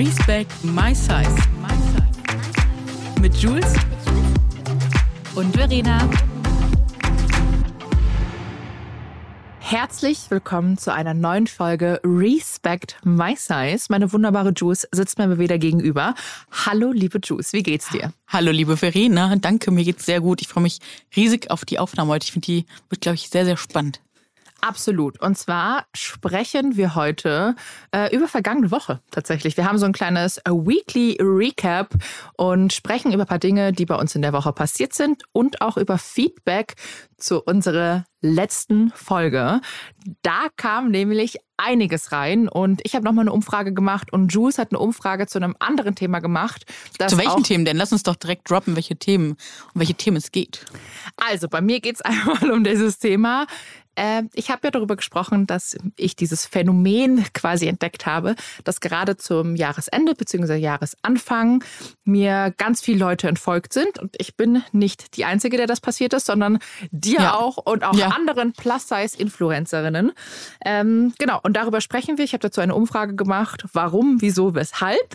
Respect My Size. Mit Jules und Verena. Herzlich willkommen zu einer neuen Folge Respect My Size. Meine wunderbare Juice sitzt mir wieder gegenüber. Hallo, liebe Juice, wie geht's dir? Hallo, liebe Verena. Danke, mir geht's sehr gut. Ich freue mich riesig auf die Aufnahme heute. Ich finde, die wird, glaube ich, sehr, sehr spannend. Absolut. Und zwar sprechen wir heute äh, über vergangene Woche tatsächlich. Wir haben so ein kleines äh, Weekly Recap und sprechen über ein paar Dinge, die bei uns in der Woche passiert sind und auch über Feedback zu unserer letzten Folge. Da kam nämlich einiges rein und ich habe nochmal eine Umfrage gemacht und Jules hat eine Umfrage zu einem anderen Thema gemacht. Zu welchen Themen denn? Lass uns doch direkt droppen, welche Themen, um welche Themen es geht. Also bei mir geht es einmal um dieses Thema äh, ich habe ja darüber gesprochen, dass ich dieses Phänomen quasi entdeckt habe, dass gerade zum Jahresende bzw. Jahresanfang mir ganz viele Leute entfolgt sind. Und ich bin nicht die Einzige, der das passiert ist, sondern dir ja. auch und auch ja. anderen Plus-Size-Influencerinnen. Ähm, genau, und darüber sprechen wir. Ich habe dazu eine Umfrage gemacht, warum, wieso, weshalb.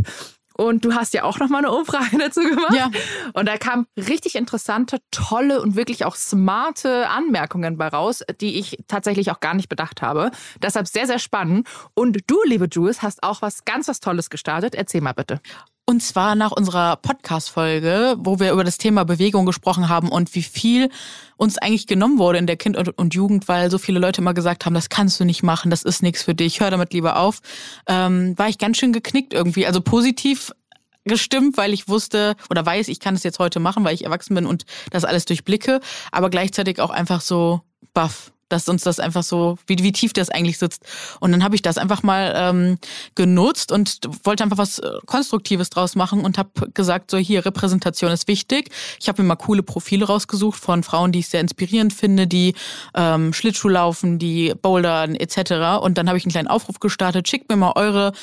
Und du hast ja auch noch mal eine Umfrage dazu gemacht. Ja. Und da kamen richtig interessante, tolle und wirklich auch smarte Anmerkungen bei raus, die ich tatsächlich auch gar nicht bedacht habe. Deshalb sehr, sehr spannend. Und du, liebe Jules, hast auch was ganz was Tolles gestartet. Erzähl mal bitte. Und zwar nach unserer Podcast-Folge, wo wir über das Thema Bewegung gesprochen haben und wie viel uns eigentlich genommen wurde in der Kind- und Jugend, weil so viele Leute immer gesagt haben, das kannst du nicht machen, das ist nichts für dich, hör damit lieber auf, ähm, war ich ganz schön geknickt irgendwie. Also positiv gestimmt, weil ich wusste oder weiß, ich kann es jetzt heute machen, weil ich erwachsen bin und das alles durchblicke, aber gleichzeitig auch einfach so baff dass uns das einfach so, wie, wie tief das eigentlich sitzt. Und dann habe ich das einfach mal ähm, genutzt und wollte einfach was äh, Konstruktives draus machen und habe gesagt, so hier, Repräsentation ist wichtig. Ich habe mir mal coole Profile rausgesucht von Frauen, die ich sehr inspirierend finde, die ähm, Schlittschuh laufen, die bouldern etc. Und dann habe ich einen kleinen Aufruf gestartet, schickt mir mal eure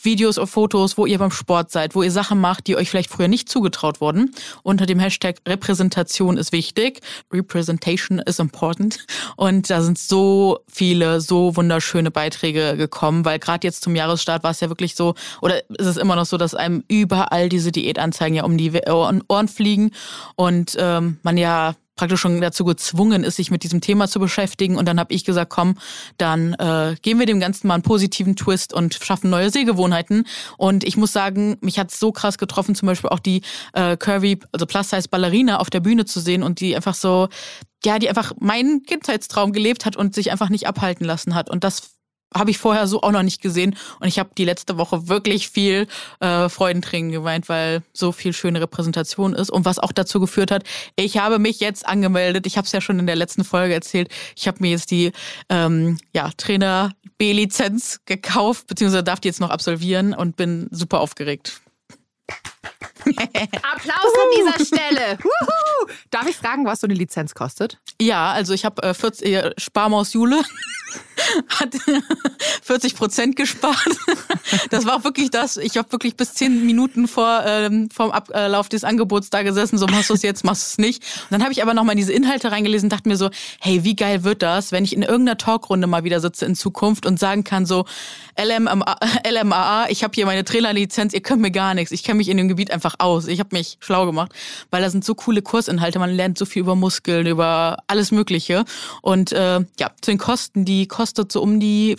Videos oder Fotos, wo ihr beim Sport seid, wo ihr Sachen macht, die euch vielleicht früher nicht zugetraut wurden. Unter dem Hashtag Repräsentation ist wichtig. Representation is important. Und da sind so viele, so wunderschöne Beiträge gekommen, weil gerade jetzt zum Jahresstart war es ja wirklich so, oder ist es immer noch so, dass einem überall diese Diätanzeigen ja um die Ohren fliegen und ähm, man ja praktisch schon dazu gezwungen ist, sich mit diesem Thema zu beschäftigen. Und dann habe ich gesagt, komm, dann äh, geben wir dem Ganzen mal einen positiven Twist und schaffen neue Sehgewohnheiten. Und ich muss sagen, mich hat so krass getroffen, zum Beispiel auch die äh, Curvy, also Plus-Size-Ballerina auf der Bühne zu sehen und die einfach so, ja, die einfach meinen Kindheitstraum gelebt hat und sich einfach nicht abhalten lassen hat. Und das habe ich vorher so auch noch nicht gesehen. Und ich habe die letzte Woche wirklich viel äh, Freudentränen geweint, weil so viel schöne Repräsentation ist. Und was auch dazu geführt hat, ich habe mich jetzt angemeldet. Ich habe es ja schon in der letzten Folge erzählt. Ich habe mir jetzt die ähm, ja, Trainer B-Lizenz gekauft, beziehungsweise darf die jetzt noch absolvieren und bin super aufgeregt. Applaus an dieser Stelle. Darf ich fragen, was so eine Lizenz kostet? Ja, also ich habe äh, 40 äh, Sparmaus Jule hat 40 Prozent gespart. Das war auch wirklich das. Ich habe wirklich bis zehn Minuten vor ähm, vom Ablauf des Angebots da gesessen. So machst du es jetzt, machst du es nicht. Und dann habe ich aber nochmal diese Inhalte reingelesen und dachte mir so, hey, wie geil wird das, wenn ich in irgendeiner Talkrunde mal wieder sitze in Zukunft und sagen kann so, LMA, LMAA, ich habe hier meine Trainerlizenz, ihr könnt mir gar nichts. Ich kenne mich in dem Gebiet einfach aus. Ich habe mich schlau gemacht, weil da sind so coole Kursinhalte. Man lernt so viel über Muskeln, über alles Mögliche. Und äh, ja, zu den Kosten, die kostet so um die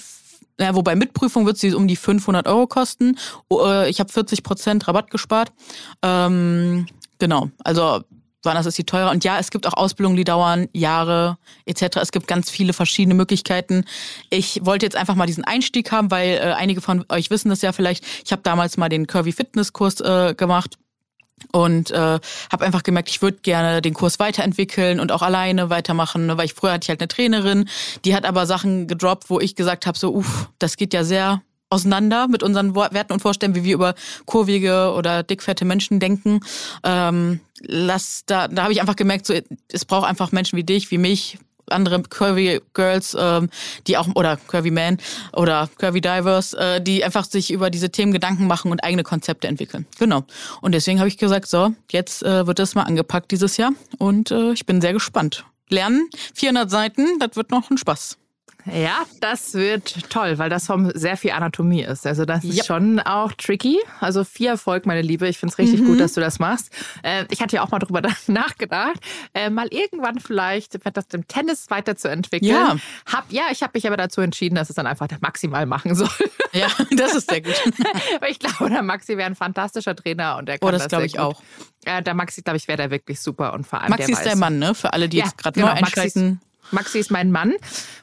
ja, wobei mit Prüfung wird sie um die 500 Euro kosten. Oh, äh, ich habe 40 Prozent Rabatt gespart. Ähm, genau, also woanders ist sie teurer. Und ja, es gibt auch Ausbildungen, die dauern Jahre etc. Es gibt ganz viele verschiedene Möglichkeiten. Ich wollte jetzt einfach mal diesen Einstieg haben, weil äh, einige von euch wissen das ja vielleicht. Ich habe damals mal den Curvy Fitness Kurs äh, gemacht und äh, habe einfach gemerkt, ich würde gerne den Kurs weiterentwickeln und auch alleine weitermachen, ne, weil ich früher hatte ich halt eine Trainerin, die hat aber Sachen gedroppt, wo ich gesagt habe, so, uff, das geht ja sehr auseinander mit unseren Werten und Vorstellungen, wie wir über kurvige oder dickfette Menschen denken. Ähm, lass da, da habe ich einfach gemerkt, so, es braucht einfach Menschen wie dich, wie mich, andere Curvy Girls, ähm, die auch, oder Curvy Men oder Curvy Divers, äh, die einfach sich über diese Themen Gedanken machen und eigene Konzepte entwickeln. Genau. Und deswegen habe ich gesagt, so, jetzt äh, wird das mal angepackt dieses Jahr und äh, ich bin sehr gespannt. Lernen, 400 Seiten, das wird noch ein Spaß. Ja, das wird toll, weil das vom sehr viel Anatomie ist. Also das ist schon auch tricky. Also viel Erfolg, meine Liebe. Ich finde es richtig mhm. gut, dass du das machst. Äh, ich hatte ja auch mal drüber nachgedacht, äh, mal irgendwann vielleicht das im Tennis weiterzuentwickeln. Ja, hab, ja ich habe mich aber dazu entschieden, dass es dann einfach der Maximal machen soll. Ja, das ist sehr gut. Weil ich glaube, der Maxi wäre ein fantastischer Trainer und der kann oh, das, das glaube ich gut. auch. Äh, der Maxi, glaube ich, wäre der wirklich super und vor allem Maxi der ist weiß. der Mann, ne? Für alle, die ja, jetzt gerade genau, neu einschalten. Maxi ist mein Mann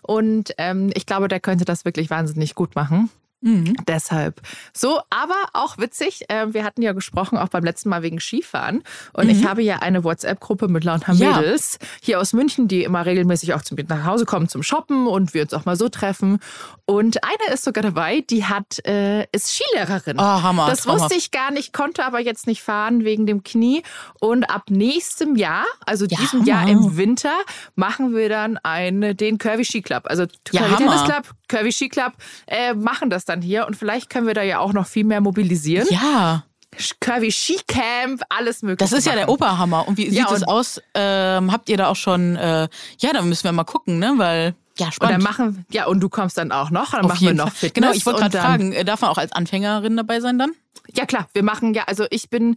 und ähm, ich glaube, der könnte das wirklich wahnsinnig gut machen. Mhm. Deshalb. So, aber auch witzig. Äh, wir hatten ja gesprochen, auch beim letzten Mal wegen Skifahren. Und mhm. ich habe ja eine WhatsApp-Gruppe mit lauter Mädels ja. hier aus München, die immer regelmäßig auch zu mir nach Hause kommen zum Shoppen und wir uns auch mal so treffen. Und eine ist sogar dabei, die hat, äh, ist Skilehrerin. Oh, Hammer. Das Hammer. wusste ich gar nicht, konnte aber jetzt nicht fahren wegen dem Knie. Und ab nächstem Jahr, also ja, diesem Jahr im Winter, machen wir dann einen, den Curvy Ski Club. Also Curvy ja, Tennis Club, Curvy Ski Club, äh, machen das dann hier und vielleicht können wir da ja auch noch viel mehr mobilisieren. Ja. Curvy Skicamp, alles mögliche. Das ist ja der Oberhammer. Und wie sieht ja, es aus? Ähm, habt ihr da auch schon, äh, ja, da müssen wir mal gucken, ne? Weil ja, spannend. Und dann machen, ja, und du kommst dann auch noch, dann Auf machen wir noch Fitness. Genau, ich wollte gerade fragen, äh, darf man auch als Anfängerin dabei sein dann? Ja, klar, wir machen ja, also ich bin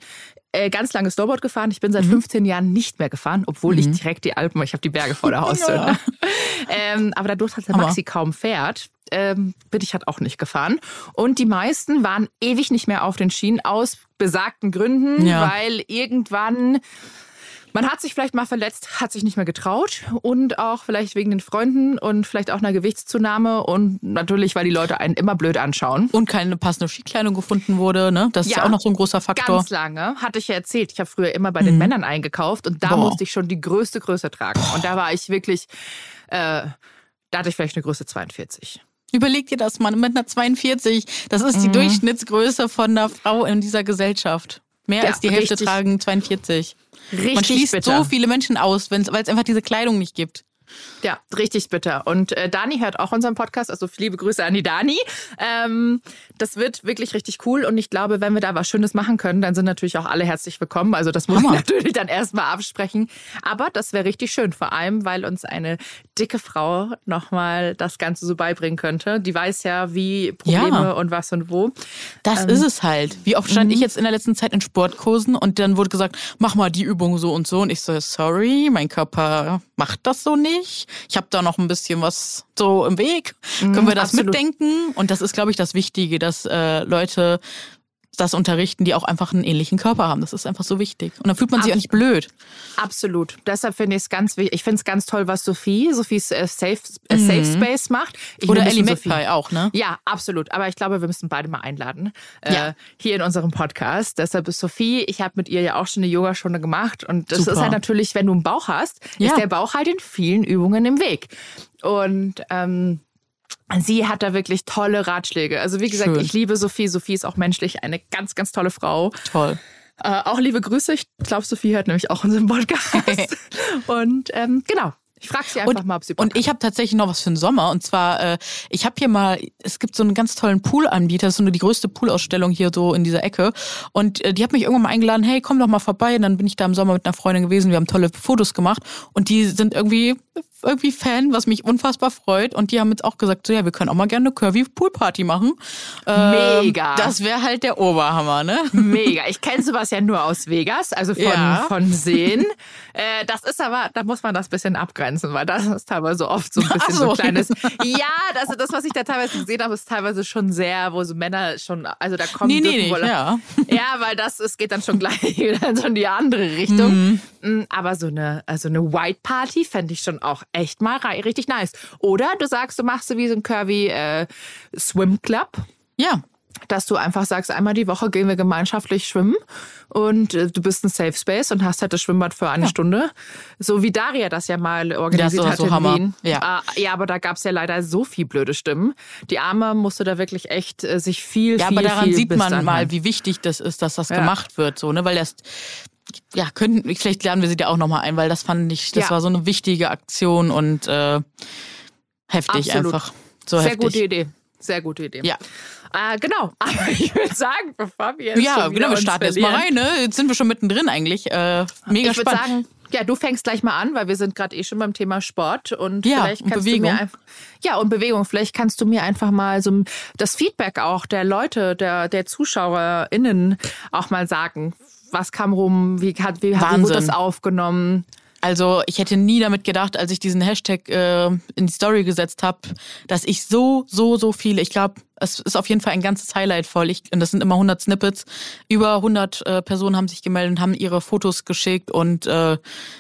äh, ganz lange Snowboard gefahren. Ich bin seit mhm. 15 Jahren nicht mehr gefahren, obwohl mhm. ich direkt die Alpen, ich habe die Berge vor der Haustür. ja. ähm, aber dadurch, dass der Maxi kaum fährt, ähm, bin ich halt auch nicht gefahren. Und die meisten waren ewig nicht mehr auf den Schienen aus besagten Gründen, ja. weil irgendwann man hat sich vielleicht mal verletzt, hat sich nicht mehr getraut und auch vielleicht wegen den Freunden und vielleicht auch einer Gewichtszunahme und natürlich, weil die Leute einen immer blöd anschauen. Und keine passende Skikleidung gefunden wurde, ne? Das ja, ist auch noch so ein großer Faktor. Ganz lange, hatte ich ja erzählt. Ich habe früher immer bei den mhm. Männern eingekauft und da Boah. musste ich schon die größte Größe tragen. Und da war ich wirklich, äh, da hatte ich vielleicht eine Größe 42. Überleg dir das mal mit einer 42. Das ist die mhm. Durchschnittsgröße von einer Frau in dieser Gesellschaft. Mehr ja, als die Hälfte richtig. tragen 42. Richtig Man schließt bitter. so viele Menschen aus, weil es einfach diese Kleidung nicht gibt. Ja, richtig bitter. Und äh, Dani hört auch unseren Podcast, also liebe Grüße an die Dani. Ähm, das wird wirklich richtig cool und ich glaube, wenn wir da was Schönes machen können, dann sind natürlich auch alle herzlich willkommen. Also das muss ich natürlich dann erstmal absprechen. Aber das wäre richtig schön, vor allem, weil uns eine dicke Frau nochmal das Ganze so beibringen könnte. Die weiß ja, wie Probleme ja. und was und wo. Das ähm, ist es halt. Wie oft stand ich mhm. jetzt in der letzten Zeit in Sportkursen und dann wurde gesagt, mach mal die Übung so und so. Und ich so, sorry, mein Körper macht das so nicht. Ich habe da noch ein bisschen was so im Weg. Mhm, Können wir das absolut. mitdenken? Und das ist, glaube ich, das Wichtige, dass äh, Leute das unterrichten, die auch einfach einen ähnlichen Körper haben. Das ist einfach so wichtig. Und dann fühlt man sich Ab auch nicht blöd. Absolut. Deshalb finde ich es ganz wichtig. Ich finde es ganz toll, was Sophie, Sophies äh, Safe, äh, mhm. Safe Space macht. Ich Oder Ellie McFly auch, ne? Ja, absolut. Aber ich glaube, wir müssen beide mal einladen. Äh, ja. hier in unserem Podcast. Deshalb ist Sophie, ich habe mit ihr ja auch schon eine Yogastunde gemacht. Und das Super. ist halt natürlich, wenn du einen Bauch hast, ja. ist der Bauch halt in vielen Übungen im Weg. Und ähm, Sie hat da wirklich tolle Ratschläge. Also wie gesagt, Schön. ich liebe Sophie. Sophie ist auch menschlich eine ganz, ganz tolle Frau. Toll. Äh, auch liebe Grüße. Ich glaube, Sophie hört nämlich auch unseren Podcast. und ähm, genau, ich frage sie einfach und, mal, ob sie Bock Und ich habe tatsächlich noch was für den Sommer. Und zwar, äh, ich habe hier mal, es gibt so einen ganz tollen Poolanbieter, das ist so die größte Poolausstellung hier so in dieser Ecke. Und äh, die hat mich irgendwann mal eingeladen, hey, komm doch mal vorbei. Und dann bin ich da im Sommer mit einer Freundin gewesen. Wir haben tolle Fotos gemacht. Und die sind irgendwie irgendwie Fan, was mich unfassbar freut. Und die haben jetzt auch gesagt, so ja, wir können auch mal gerne eine Curvy Poolparty machen. Ähm, Mega. Das wäre halt der Oberhammer, ne? Mega. Ich kenne sowas ja nur aus Vegas, also von, ja. von Sehen. Äh, das ist aber, da muss man das bisschen abgrenzen, weil das ist teilweise oft so ein bisschen so. so kleines. Ja, das, das, was ich da teilweise gesehen habe, ist teilweise schon sehr, wo so Männer schon, also da kommen nee, nee, wohl, ja. ja, weil das es geht dann schon gleich so in die andere Richtung. Mhm. Mm, aber so eine, also eine White Party fände ich schon auch echt mal richtig nice. Oder du sagst, du machst so wie so ein Curvy äh, Swim Club. Ja. Dass du einfach sagst, einmal die Woche gehen wir gemeinschaftlich schwimmen und äh, du bist ein Safe Space und hast halt das Schwimmbad für eine ja. Stunde. So wie Daria das ja mal organisiert hat so in Hammer. Wien. Ja. Äh, ja, aber da gab es ja leider so viel blöde Stimmen. Die Arme musste da wirklich echt äh, sich viel, ja, viel, Ja, aber daran sieht man mal, wie wichtig das ist, dass das ja. gemacht wird. So, ne? Weil das ja, könnten, vielleicht lernen wir sie da auch nochmal ein, weil das fand ich, das ja. war so eine wichtige Aktion und äh, heftig Absolut. einfach. So Sehr heftig. gute Idee. Sehr gute Idee. Ja. Äh, genau. Aber ich würde sagen, bevor wir jetzt Ja, genau, wir starten jetzt mal rein, ne? Jetzt sind wir schon mittendrin eigentlich. Äh, mega Ich würde spannend. sagen, ja, du fängst gleich mal an, weil wir sind gerade eh schon beim Thema Sport und Ja, vielleicht und kannst Bewegung. du mir einfach ja und Bewegung. Vielleicht kannst du mir einfach mal so das Feedback auch der Leute, der der ZuschauerInnen auch mal sagen. Was kam rum? Wie hat wie, wie wurde Wahnsinn. das aufgenommen? Also ich hätte nie damit gedacht, als ich diesen Hashtag äh, in die Story gesetzt habe, dass ich so, so, so viele, ich glaube, es ist auf jeden Fall ein ganzes Highlight voll. Ich, und das sind immer 100 Snippets. Über 100 äh, Personen haben sich gemeldet und haben ihre Fotos geschickt und äh,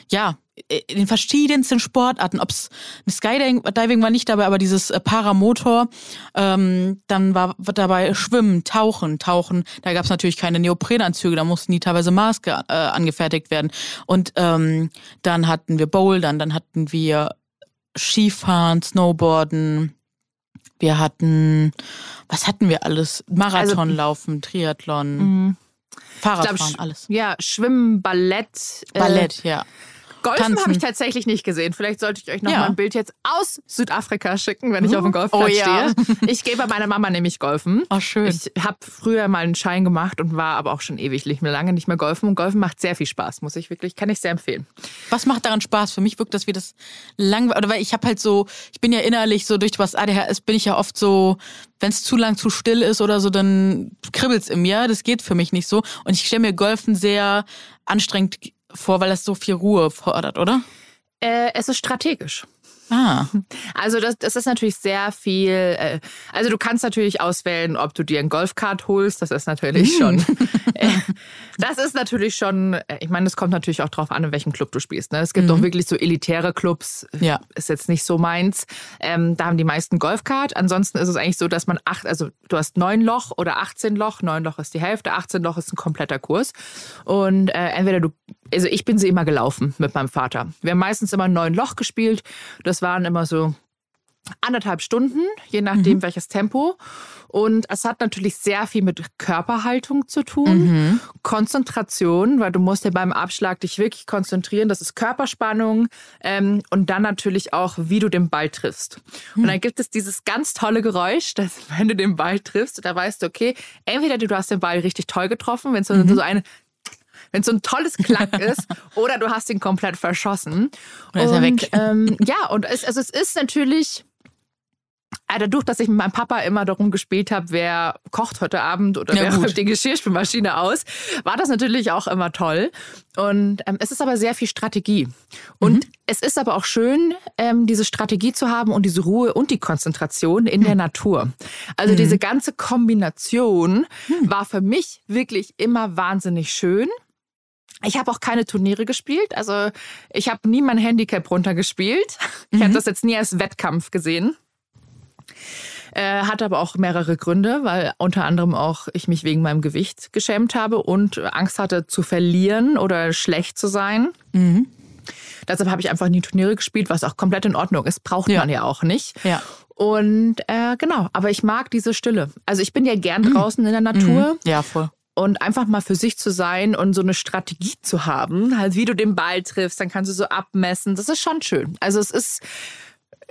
ja, in den verschiedensten Sportarten, ob's Skydiving Diving war nicht dabei, aber dieses äh, Paramotor, ähm, dann war dabei Schwimmen, Tauchen, Tauchen. Da gab's natürlich keine Neoprenanzüge, da mussten die teilweise Maske äh, angefertigt werden. Und ähm, dann hatten wir Bouldern, dann hatten wir Skifahren, Snowboarden. Wir hatten, was hatten wir alles? Marathonlaufen, Triathlon, Fahrradfahren, glaub, alles. Ja, Schwimmen, Ballett, äh, Ballett, ja. Golfen habe ich tatsächlich nicht gesehen. Vielleicht sollte ich euch noch Ja. mal ein Bild jetzt aus Südafrika schicken, wenn ich auf dem Golfplatz Oh ja. stehe. Ich gehe bei meiner Mama nämlich golfen. Oh, schön. Ich habe früher mal einen Schein gemacht und war aber auch schon ewig nicht mehr lange nicht mehr golfen. Und golfen macht sehr viel Spaß, muss ich wirklich, kann ich sehr empfehlen. Was macht daran Spaß? Für mich wirkt das wie das langweilig. Oder weil ich habe halt so, ich bin ja innerlich so durch was ADHS bin ich ja oft so, wenn es zu lang zu still ist oder so, dann kribbelt's in mir. Das geht für mich nicht so. Und ich stelle mir Golfen sehr anstrengend vor, weil das so viel Ruhe fordert, oder? Äh, es ist strategisch. Ah, Also das, das ist natürlich sehr viel. Äh, also du kannst natürlich auswählen, ob du dir ein Golfkart holst. Das ist natürlich schon. Äh, das ist natürlich schon. äh, Ich meine, es kommt natürlich auch drauf an, in welchem Club du spielst. Ne? Es gibt auch wirklich so elitäre Clubs. Ja. Ist jetzt nicht so meins. Ähm, da haben die meisten Golfkart. Ansonsten ist es eigentlich so, dass man acht, also du hast neun Loch oder 18 Loch. Neun Loch ist die Hälfte, 18 Loch ist ein kompletter Kurs. Und äh, entweder du, also ich bin sie immer gelaufen mit meinem Vater. Wir haben meistens immer neun Loch gespielt. Das waren immer so anderthalb Stunden, je nachdem welches Tempo. Und es hat natürlich sehr viel mit Körperhaltung zu tun, Konzentration, weil du musst ja beim Abschlag dich wirklich konzentrieren. Das ist Körperspannung ähm, und dann natürlich auch, wie du den Ball triffst. Und dann gibt es dieses ganz tolle Geräusch, dass wenn du den Ball triffst, da weißt du, okay, entweder du hast den Ball richtig toll getroffen, wenn es so, so eine wenn es so ein tolles Klack ist, oder du hast ihn komplett verschossen. Oder ist er und, weg. Ähm, ja, und es, also es ist natürlich, äh, dadurch, dass ich mit meinem Papa immer darum gespielt habe, wer kocht heute Abend oder Ja, wer räumt die Geschirrspülmaschine aus, war das natürlich auch immer toll. Und ähm, es ist aber sehr viel Strategie. Und es ist aber auch schön, ähm, diese Strategie zu haben und diese Ruhe und die Konzentration in der Natur. Also diese ganze Kombination war für mich wirklich immer wahnsinnig schön. Ich habe auch keine Turniere gespielt. Also ich habe nie mein Handicap runtergespielt. Ich habe das jetzt nie als Wettkampf gesehen. Äh, hat aber auch mehrere Gründe, weil unter anderem auch ich mich wegen meinem Gewicht geschämt habe und Angst hatte zu verlieren oder schlecht zu sein. Deshalb habe ich einfach nie Turniere gespielt, was auch komplett in Ordnung ist. Braucht Ja. man ja auch nicht. ja. Und äh, genau, aber ich mag diese Stille. Also ich bin ja gern draußen in der Natur Ja, voll. Und einfach mal für sich zu sein und so eine Strategie zu haben, halt wie du den Ball triffst, dann kannst du so abmessen. Das ist schon schön. Also es ist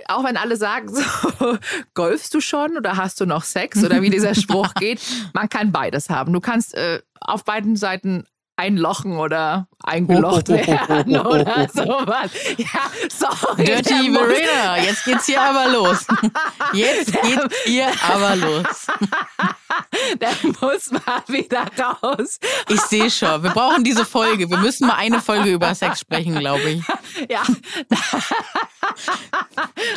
auch wenn alle sagen so, golfst du schon oder hast du noch Sex oder wie dieser Spruch geht, man kann beides haben. Du kannst äh, auf beiden Seiten einlochen oder eingelocht werden oder sowas. Ja, sorry. Dirty Verena, jetzt geht's hier aber los. Jetzt geht's hier aber los. Der muss mal wieder raus. Ich sehe schon, wir brauchen diese Folge. Wir müssen mal eine Folge über Sex sprechen, glaube ich. Ja,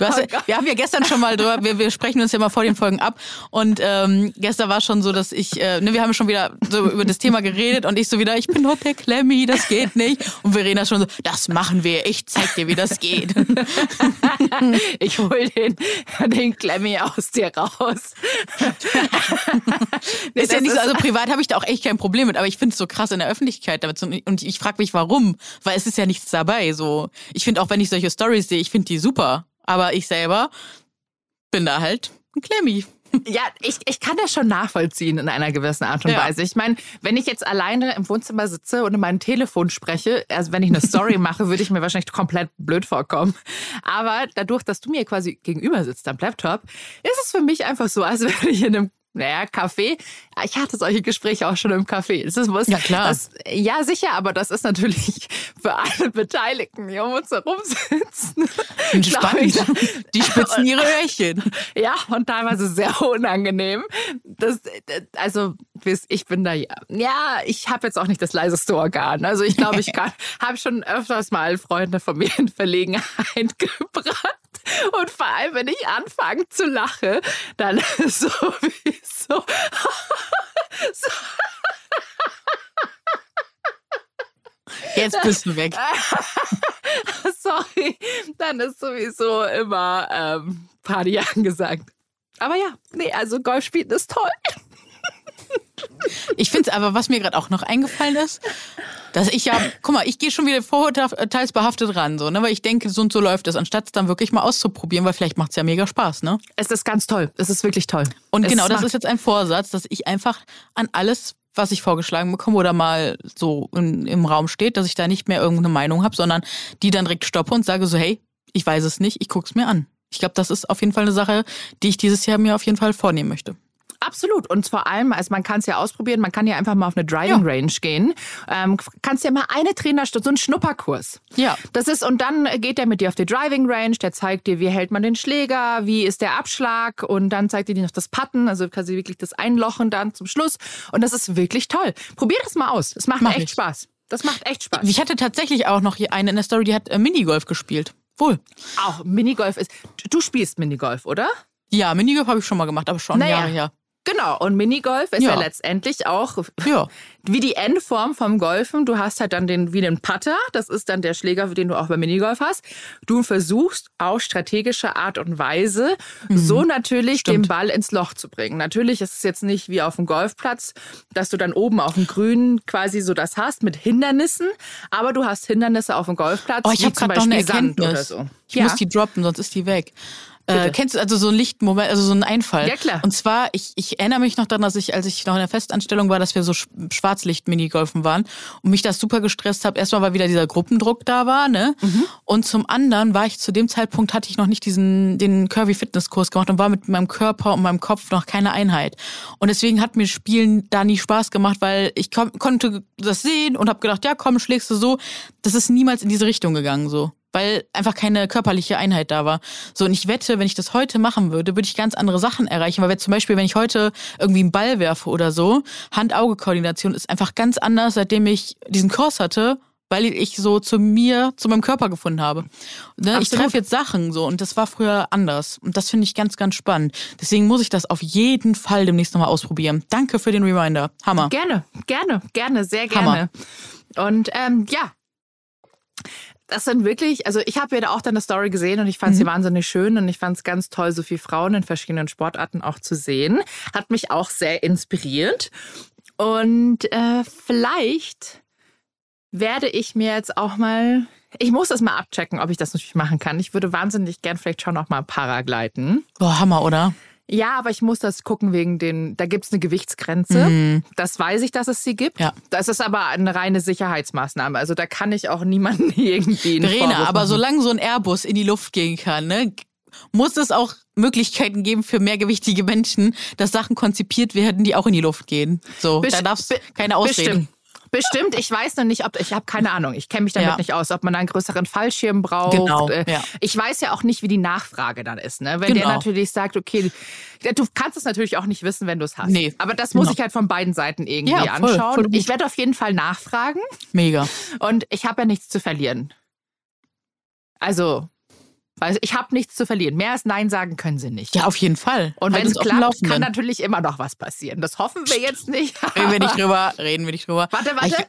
hast, Oh wir haben ja gestern schon mal drüber, wir, wir sprechen uns ja mal vor den Folgen ab. Und ähm, gestern war schon so, dass ich, äh, ne, wir haben schon wieder so über das Thema geredet und ich so wieder, ich bin doch der Klemmi, das geht nicht. Und Verena schon so, das machen wir, ich zeig dir, wie das geht. ich hol den, den Klemmi aus dir raus. ist ja nicht so, also privat habe ich da auch echt kein Problem mit, aber ich finde es so krass in der Öffentlichkeit damit. zu- Und ich frage mich, warum? Weil es ist ja nichts dabei. So, ich finde auch, wenn ich solche Stories sehe, ich finde die super. Aber ich selber bin da halt ein Klemmi. Ja, ich, ich kann das schon nachvollziehen in einer gewissen Art und Ja. Weise. Ich meine, wenn ich jetzt alleine im Wohnzimmer sitze und in meinem Telefon spreche, also wenn ich eine Story mache, würde ich mir wahrscheinlich komplett blöd vorkommen. Aber dadurch, dass du mir quasi gegenüber sitzt am Laptop, ist es für mich einfach so, als wäre ich in einem naja, Café. Ich hatte solche Gespräche auch schon im Café. Das ist, muss, Ja, klar. Das, ja, sicher, aber das ist natürlich für alle Beteiligten, die um uns herum sitzen. Spannend. Die spitzen ihre Öhrchen. ja, und teilweise sehr unangenehm. Das, also, ich bin da, ja, ich habe jetzt auch nicht das leiseste Organ. Also ich glaube, ich habe schon öfters mal Freunde von mir in Verlegenheit gebracht. Und vor allem, wenn ich anfange zu lachen, dann sowieso. so. Jetzt bist du weg. Sorry, dann ist sowieso immer ähm, Party angesagt. Aber ja, nee, also Golf spielen ist toll. Ich finde es aber, was mir gerade auch noch eingefallen ist, dass ich ja, guck mal, ich gehe schon wieder vorurteilsbehaftet ran, so, ne, weil ich denke, so und so läuft es, anstatt es dann wirklich mal auszuprobieren, weil vielleicht macht es ja mega Spaß, ne? Es ist ganz toll. Es ist wirklich toll. Und es genau, das ist jetzt ein Vorsatz, dass ich einfach an alles, was ich vorgeschlagen bekomme oder mal so in, im Raum steht, dass ich da nicht mehr irgendeine Meinung habe, sondern die dann direkt stoppe und sage so, hey, ich weiß es nicht, ich guck's mir an. Ich glaube, das ist auf jeden Fall eine Sache, die ich dieses Jahr mir auf jeden Fall vornehmen möchte. Absolut. Und vor allem, also man kann es ja ausprobieren, man kann ja einfach mal auf eine Driving Ja. Range gehen. Ähm, kannst ja mal eine Trainerstunde, so einen Schnupperkurs. Ja. Das ist, und dann geht er mit dir auf die Driving Range, der zeigt dir, wie hält man den Schläger, wie ist der Abschlag und dann zeigt er dir noch das Putten, also quasi wirklich das Einlochen dann zum Schluss. Und das ist wirklich toll. Probier das mal aus. Es macht Mach echt ich. Spaß. Das macht echt Spaß. Ich hatte tatsächlich auch noch hier eine in der Story, die hat äh, Minigolf gespielt. Wohl. Auch Minigolf ist, du spielst Minigolf, oder? Ja, Minigolf habe ich schon mal gemacht, aber schon Naja. Jahre her. Genau, und Minigolf ist ja, Ja. letztendlich auch Ja. wie die Endform vom Golfen. Du hast halt dann den, wie den Putter, das ist dann der Schläger, den du auch beim Minigolf hast. Du versuchst auf strategische Art und Weise so natürlich Mhm. Stimmt. den Ball ins Loch zu bringen. Natürlich ist es jetzt nicht wie auf dem Golfplatz, dass du dann oben auf dem Grün quasi so das hast mit Hindernissen, aber du hast Hindernisse auf dem Golfplatz, Oh, ich wie habe zum Beispiel Sand oder so. Ich muss die droppen, sonst ist die weg. Äh, kennst du also so einen Lichtmoment, also so einen Einfall? Ja, klar. Und zwar, ich, ich erinnere mich noch daran, dass ich, als ich noch in der Festanstellung war, dass wir so Sch- Schwarzlicht-Minigolfen waren und mich das super gestresst habe. Erstmal, weil wieder dieser Gruppendruck da war, ne? Mhm. Und zum anderen war ich zu dem Zeitpunkt, hatte ich noch nicht diesen, den Curvy-Fitness-Kurs gemacht und war mit meinem Körper und meinem Kopf noch keine Einheit. Und deswegen hat mir Spielen da nie Spaß gemacht, weil ich kon konnte das sehen und habe gedacht, ja komm, schlägst du so. Das ist niemals in diese Richtung gegangen, so weil einfach keine körperliche Einheit da war. So, und ich wette, wenn ich das heute machen würde, würde ich ganz andere Sachen erreichen. Weil zum Beispiel, wenn ich heute irgendwie einen Ball werfe oder so, Hand-Auge-Koordination ist einfach ganz anders, seitdem ich diesen Kurs hatte, weil ich so zu mir, zu meinem Körper gefunden habe. Ne? Ich treffe jetzt Sachen so und das war früher anders. Und das finde ich ganz, ganz spannend. Deswegen muss ich das auf jeden Fall demnächst nochmal ausprobieren. Danke für den Reminder. Hammer. Gerne, gerne, gerne, sehr Hammer. gerne. Und ähm, ja, das sind wirklich, also ich habe ja da auch deine Story gesehen und ich fand sie Mhm. wahnsinnig schön und ich fand es ganz toll, so viele Frauen in verschiedenen Sportarten auch zu sehen. Hat mich auch sehr inspiriert. Und äh, vielleicht werde ich mir jetzt auch mal, ich muss das mal abchecken, ob ich das natürlich machen kann. Ich würde wahnsinnig gern vielleicht schon auch mal Paragleiten. Boah, Hammer, oder? Ja, aber ich muss das gucken wegen den, da gibt's eine Gewichtsgrenze. Das weiß ich, dass es sie gibt. Mhm. Ja. Das ist aber eine reine Sicherheitsmaßnahme. Also da kann ich auch niemanden irgendwie Verena, aber solange so ein Airbus in die Luft gehen kann, ne, muss es auch Möglichkeiten geben für mehrgewichtige Menschen, dass Sachen konzipiert werden, die auch in die Luft gehen. So, Best- da darf's be- keine Ausreden. Bestimmt. Bestimmt, ich weiß noch nicht, ob ich habe keine Ahnung. Ich kenne mich damit Ja. nicht aus, ob man da einen größeren Fallschirm braucht. Genau, Äh, ja. Ich weiß ja auch nicht, wie die Nachfrage dann ist. Ne? Wenn der Genau. natürlich sagt, okay, du kannst es natürlich auch nicht wissen, wenn du es hast. Nee, Aber das muss genau. ich halt von beiden Seiten irgendwie Ja, voll, anschauen. voll ich werde auf jeden Fall nachfragen. Mega. Und ich habe ja nichts zu verlieren. Also, also ich habe nichts zu verlieren. Mehr als Nein sagen können sie nicht. Ja, auf jeden Fall. Und Halt wenn es klappt, kann natürlich immer noch was passieren. Das hoffen wir jetzt nicht. Reden wir nicht drüber, reden wir nicht drüber. Warte, warte.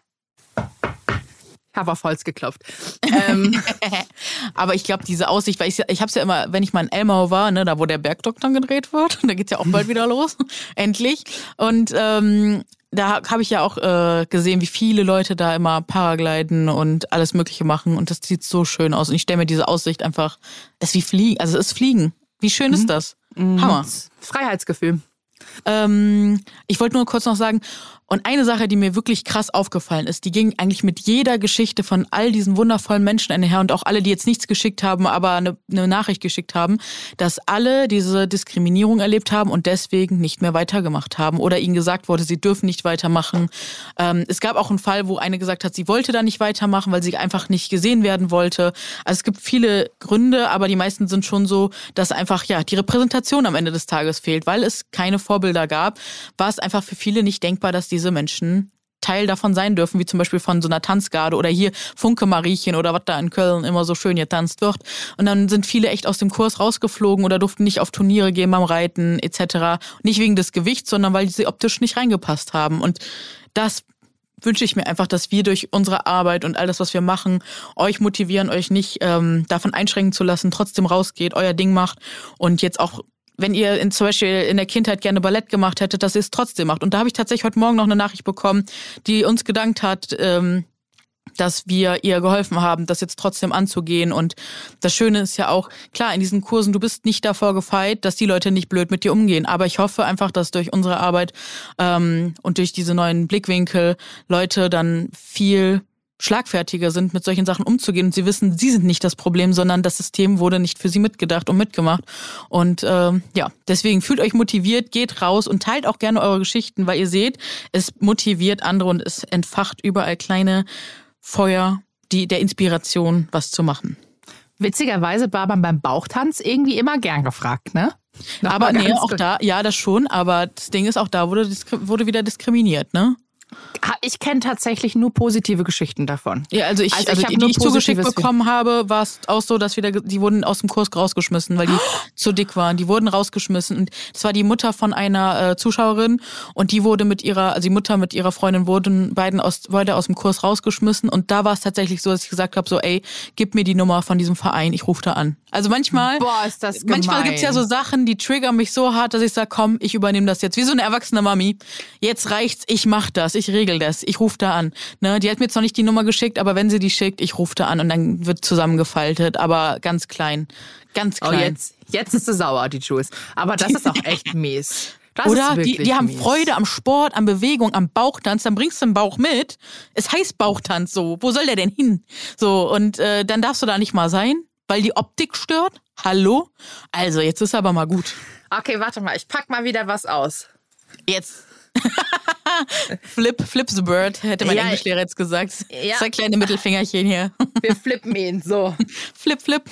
Ich habe auf Holz geklopft. ähm, Aber ich glaube, diese Aussicht, weil ich, ich habe es ja immer, wenn ich mal in Elmau war, ne, da wo der Bergdoktor gedreht wird, da geht's ja auch bald wieder los, endlich. Und ähm, da habe ich ja auch äh, gesehen, wie viele Leute da immer Paragliden und alles Mögliche machen. Und das sieht so schön aus. Und ich stelle mir diese Aussicht einfach, ist wie Fliegen, also es ist Fliegen. Wie schön ist das? Hammer. Freiheitsgefühl. Ähm, ich wollte nur kurz noch sagen, und eine Sache, die mir wirklich krass aufgefallen ist, die ging eigentlich mit jeder Geschichte von all diesen wundervollen Menschen einher und auch alle, die jetzt nichts geschickt haben, aber eine, eine Nachricht geschickt haben, dass alle diese Diskriminierung erlebt haben und deswegen nicht mehr weitergemacht haben oder ihnen gesagt wurde, sie dürfen nicht weitermachen. Ähm, es gab auch einen Fall, wo eine gesagt hat, sie wollte da nicht weitermachen, weil sie einfach nicht gesehen werden wollte. Also es gibt viele Gründe, aber die meisten sind schon so, dass einfach ja die Repräsentation am Ende des Tages fehlt, weil es keine Vorbilder gab, war es einfach für viele nicht denkbar, dass diese Menschen Teil davon sein dürfen, wie zum Beispiel von so einer Tanzgarde oder hier Funke Mariechen oder was da in Köln immer so schön getanzt wird. Und dann sind viele echt aus dem Kurs rausgeflogen oder durften nicht auf Turniere gehen beim Reiten etc. Nicht wegen des Gewichts, sondern weil sie optisch nicht reingepasst haben. Und das wünsche ich mir einfach, dass wir durch unsere Arbeit und all das, was wir machen, euch motivieren, euch nicht ähm, davon einschränken zu lassen, trotzdem rausgeht, euer Ding macht und jetzt auch wenn ihr in, zum Beispiel in der Kindheit gerne Ballett gemacht hättet, dass ihr es trotzdem macht. Und da habe ich tatsächlich heute Morgen noch eine Nachricht bekommen, die uns gedankt hat, ähm, dass wir ihr geholfen haben, das jetzt trotzdem anzugehen. Und das Schöne ist ja auch, klar, in diesen Kursen, du bist nicht davor gefeit, dass die Leute nicht blöd mit dir umgehen. Aber ich hoffe einfach, dass durch unsere Arbeit ähm, und durch diese neuen Blickwinkel Leute dann viel schlagfertiger sind, mit solchen Sachen umzugehen und sie wissen, sie sind nicht das Problem, sondern das System wurde nicht für sie mitgedacht und mitgemacht. Und äh, ja, deswegen fühlt euch motiviert, geht raus und teilt auch gerne eure Geschichten, weil ihr seht, es motiviert andere und es entfacht überall kleine Feuer die, der Inspiration, was zu machen. Witzigerweise war man beim Bauchtanz irgendwie immer gern gefragt, ne? Noch aber nee, auch da, ja, das schon, aber das Ding ist, auch da wurde, wurde wieder diskriminiert, ne? Ich kenne tatsächlich nur positive Geschichten davon. Ja, also ich, also, also die, die ich zugeschickt bekommen habe, war es auch so, dass wieder, die wurden aus dem Kurs rausgeschmissen, weil die zu dick waren. Die wurden rausgeschmissen. Und das war die Mutter von einer äh, Zuschauerin und die wurde mit ihrer, also die Mutter mit ihrer Freundin wurden beiden aus, beide aus dem Kurs rausgeschmissen. Und da war es tatsächlich so, dass ich gesagt habe: so, ey, gib mir die Nummer von diesem Verein, ich rufe da an. Also manchmal, Boah, ist das gemein. manchmal gibt's ja so Sachen, die triggern mich so hart, dass ich sage, komm, ich übernehme das jetzt. Wie so eine erwachsene Mami. Jetzt reicht's, ich mach das, ich regel das, ich rufe da an. Ne, die hat mir jetzt noch nicht die Nummer geschickt, aber wenn sie die schickt, ich rufe da an und dann wird zusammengefaltet, aber ganz klein. Ganz oh, klein. Oh, jetzt, jetzt ist sie sauer, die Jules. Aber das ist auch echt mies. Das Oder die, die haben mies. Freude am Sport, am Bewegung, am Bauchtanz, dann bringst du den Bauch mit. Es heißt Bauchtanz so. Wo soll der denn hin? So, und äh, dann darfst du da nicht mal sein, weil die Optik stört. Hallo? Also, jetzt ist aber mal gut. Okay, warte mal, ich pack mal wieder was aus. Jetzt. flip, flip the bird, hätte mein ja, Englischlehrer jetzt gesagt. Ja. Zwei kleine Mittelfingerchen hier. Wir flippen ihn, so. flip, flip.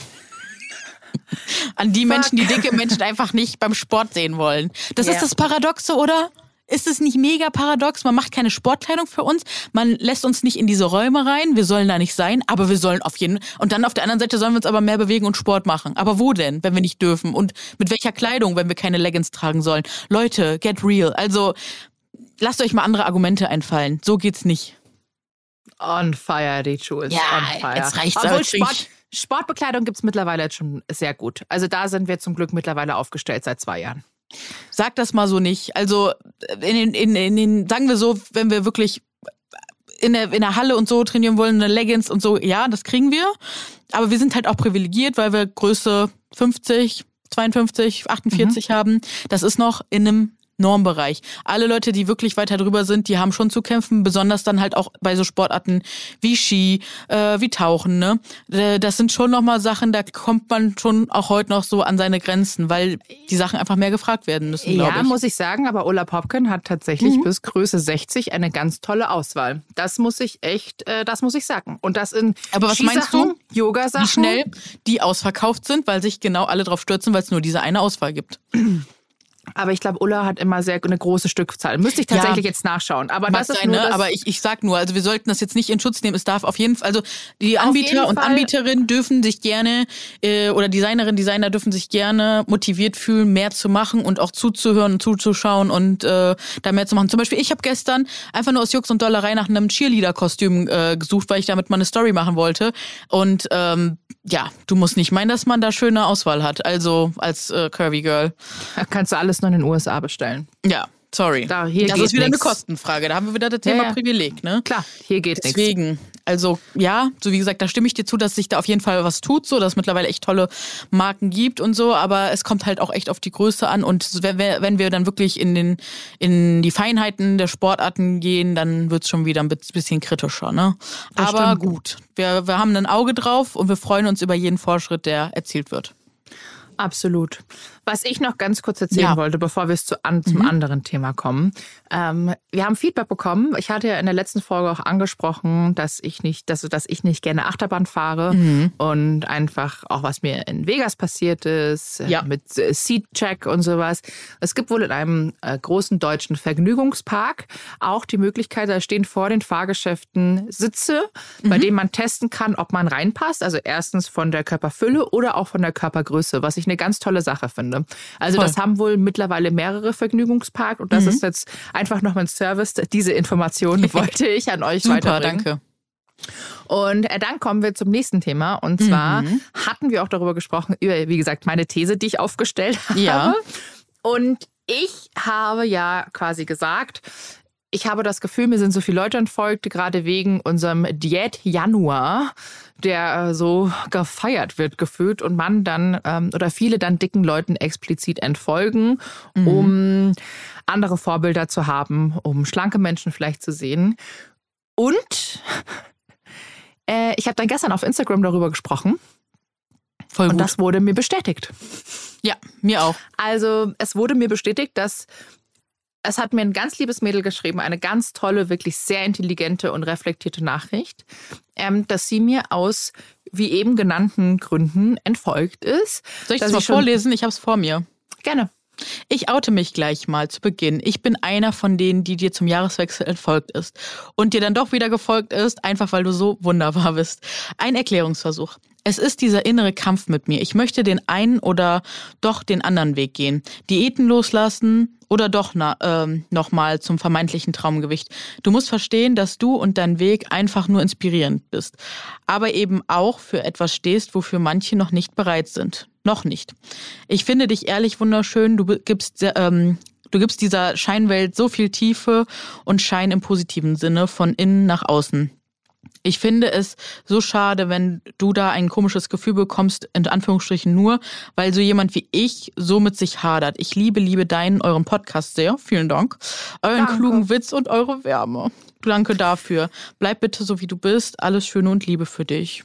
An die Fuck. Menschen, die dicke Menschen einfach nicht beim Sport sehen wollen. Das ja. ist das Paradoxe, oder? Ist es nicht mega paradox? Man macht keine Sportkleidung für uns, man lässt uns nicht in diese Räume rein, wir sollen da nicht sein, aber wir sollen auf jeden und dann auf der anderen Seite sollen wir uns aber mehr bewegen und Sport machen. Aber wo denn, wenn wir nicht dürfen? Und mit welcher Kleidung, wenn wir keine Leggings tragen sollen? Leute, get real. Also lasst euch mal andere Argumente einfallen. So geht's nicht. On fire, die Jules. Ja, on fire. jetzt reicht's Obwohl Sport, Sportbekleidung gibt's mittlerweile jetzt schon sehr gut. Also da sind wir zum Glück mittlerweile aufgestellt seit zwei Jahren. Sag das mal so nicht. Also in den, in, in den, sagen wir so, wenn wir wirklich in der, in der Halle und so trainieren wollen, eine Leggings und so, ja, das kriegen wir. Aber wir sind halt auch privilegiert, weil wir Größe 50, 52, 48 mhm. haben. Das ist noch in einem Normbereich. Alle Leute, die wirklich weiter drüber sind, die haben schon zu kämpfen, besonders dann halt auch bei so Sportarten wie Ski, äh, wie Tauchen. Ne? Äh, das sind schon nochmal Sachen, da kommt man schon auch heute noch so an seine Grenzen, weil die Sachen einfach mehr gefragt werden müssen. Ja, ich. muss ich sagen, aber Ulla Popken hat tatsächlich mhm. bis Größe 60 eine ganz tolle Auswahl. Das muss ich echt, äh, das muss ich sagen. Und das in Aber was meinst du? Yoga-Sachen. Wie schnell die ausverkauft sind, weil sich genau alle drauf stürzen, weil es nur diese eine Auswahl gibt. Aber ich glaube, Ulla hat immer sehr eine große Stückzahl. Müsste ich tatsächlich ja, jetzt nachschauen. Aber das ist sein, nur ne? Aber ich, ich sag nur, also wir sollten das jetzt nicht in Schutz nehmen. Es darf auf jeden Fall, also die Anbieter und Anbieterinnen dürfen sich gerne äh, oder Designerinnen, Designer dürfen sich gerne motiviert fühlen, mehr zu machen und auch zuzuhören und zuzuschauen und äh, da mehr zu machen. Zum Beispiel, ich habe gestern einfach nur aus Jux und Dollerei nach einem Cheerleader-Kostüm äh, gesucht, weil ich damit mal eine Story machen wollte. Und ähm, ja, du musst nicht meinen, dass man da schöne Auswahl hat. Also als äh, Curvy Girl. Da kannst du alles nur in den USA bestellen. Ja, sorry. Da, hier das ist wieder nix. eine Kostenfrage. Da haben wir wieder das Thema ja, ja. Privileg, ne? Klar, hier geht Deswegen, nix. Also ja, so wie gesagt, da stimme ich dir zu, dass sich da auf jeden Fall was tut, so dass es mittlerweile echt tolle Marken gibt und so, aber es kommt halt auch echt auf die Größe an und wenn wir, wenn wir dann wirklich in den in die Feinheiten der Sportarten gehen, dann wird es schon wieder ein bisschen kritischer, ne? Das aber stimmt. gut, wir, wir haben ein Auge drauf und wir freuen uns über jeden Fortschritt, der erzielt wird. Absolut. Was ich noch ganz kurz erzählen Ja. Mhm. wollte, bevor wir es zu an, zum anderen Thema kommen. Ähm, wir haben Feedback bekommen. Ich hatte ja in der letzten Folge auch angesprochen, dass ich nicht, dass, dass ich nicht gerne Achterbahn fahre Mhm. und einfach auch was mir in Vegas passiert ist äh, Ja. mit äh, Seat-Check und sowas. Es gibt wohl in einem äh, großen deutschen Vergnügungspark auch die Möglichkeit, da stehen vor den Fahrgeschäften Sitze, Mhm. bei denen man testen kann, ob man reinpasst. Also erstens von der Körperfülle oder auch von der Körpergröße, was ich eine ganz tolle Sache finde. Also Voll. das haben wohl mittlerweile mehrere Vergnügungsparks und das Mhm. ist jetzt einfach noch mein Service. Diese Informationen wollte ich an euch Super, weiterbringen. danke. Und äh, dann kommen wir zum nächsten Thema. Und zwar Mhm. hatten wir auch darüber gesprochen, über, wie gesagt, meine These, die ich aufgestellt habe. Ja. Und ich habe ja quasi gesagt, ich habe das Gefühl, mir sind so viele Leute entfolgt, gerade wegen unserem Diät Januar, der äh, so gefeiert wird gefühlt und man dann ähm, oder viele dann dicken Leuten explizit entfolgen, um andere Vorbilder zu haben, um schlanke Menschen vielleicht zu sehen. Und äh, ich habe dann gestern auf Instagram darüber gesprochen Voll und gut. das wurde mir bestätigt. ja, mir auch. Also es wurde mir bestätigt, dass es hat mir ein ganz liebes Mädel geschrieben, eine ganz tolle, wirklich sehr intelligente und reflektierte Nachricht, ähm, dass sie mir aus wie eben genannten Gründen entfolgt ist. Soll ich das mal vorlesen? Ich habe es vor mir. Gerne. Ich oute mich gleich mal zu Beginn. Ich bin einer von denen, die dir zum Jahreswechsel entfolgt ist und dir dann doch wieder gefolgt ist, einfach weil du so wunderbar bist. Ein Erklärungsversuch. Es ist dieser innere Kampf mit mir. Ich möchte den einen oder doch den anderen Weg gehen. Diäten loslassen oder doch ähm, nochmal zum vermeintlichen Traumgewicht. Du musst verstehen, dass du und dein Weg einfach nur inspirierend bist, aber eben auch für etwas stehst, wofür manche noch nicht bereit sind. Noch nicht. Ich finde dich ehrlich wunderschön. Du gibst, ähm, du gibst dieser Scheinwelt so viel Tiefe und Schein im positiven Sinne von innen nach außen. Ich finde es so schade, wenn du da ein komisches Gefühl bekommst, in Anführungsstrichen nur, weil so jemand wie ich so mit sich hadert. Ich liebe, liebe deinen, euren Podcast sehr. Vielen Dank. Euren Danke. klugen Witz und eure Wärme. Danke dafür. Bleib bitte so, wie du bist. Alles Schöne und Liebe für dich.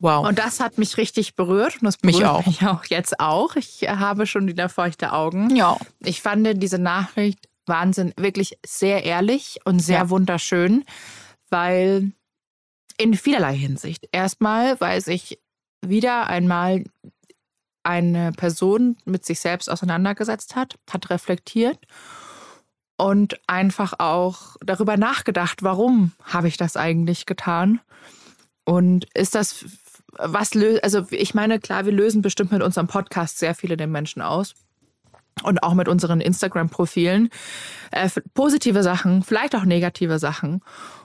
Wow. Und das hat mich richtig berührt und das Mich berührt auch. mich auch jetzt auch. Ich habe schon wieder feuchte Augen. ja. Ich fand diese Nachricht Wahnsinn, wirklich sehr ehrlich und sehr Ja. wunderschön, weil in vielerlei Hinsicht. Erstmal, weil sich wieder einmal eine Person mit sich selbst auseinandergesetzt hat, hat reflektiert und einfach auch darüber nachgedacht, warum habe ich das eigentlich getan? Und ist das was löst, also ich meine, klar, wir lösen bestimmt mit unserem Podcast sehr viele der Menschen aus und auch mit unseren Instagram-Profilen. Äh, positive Sachen, vielleicht auch negative Sachen.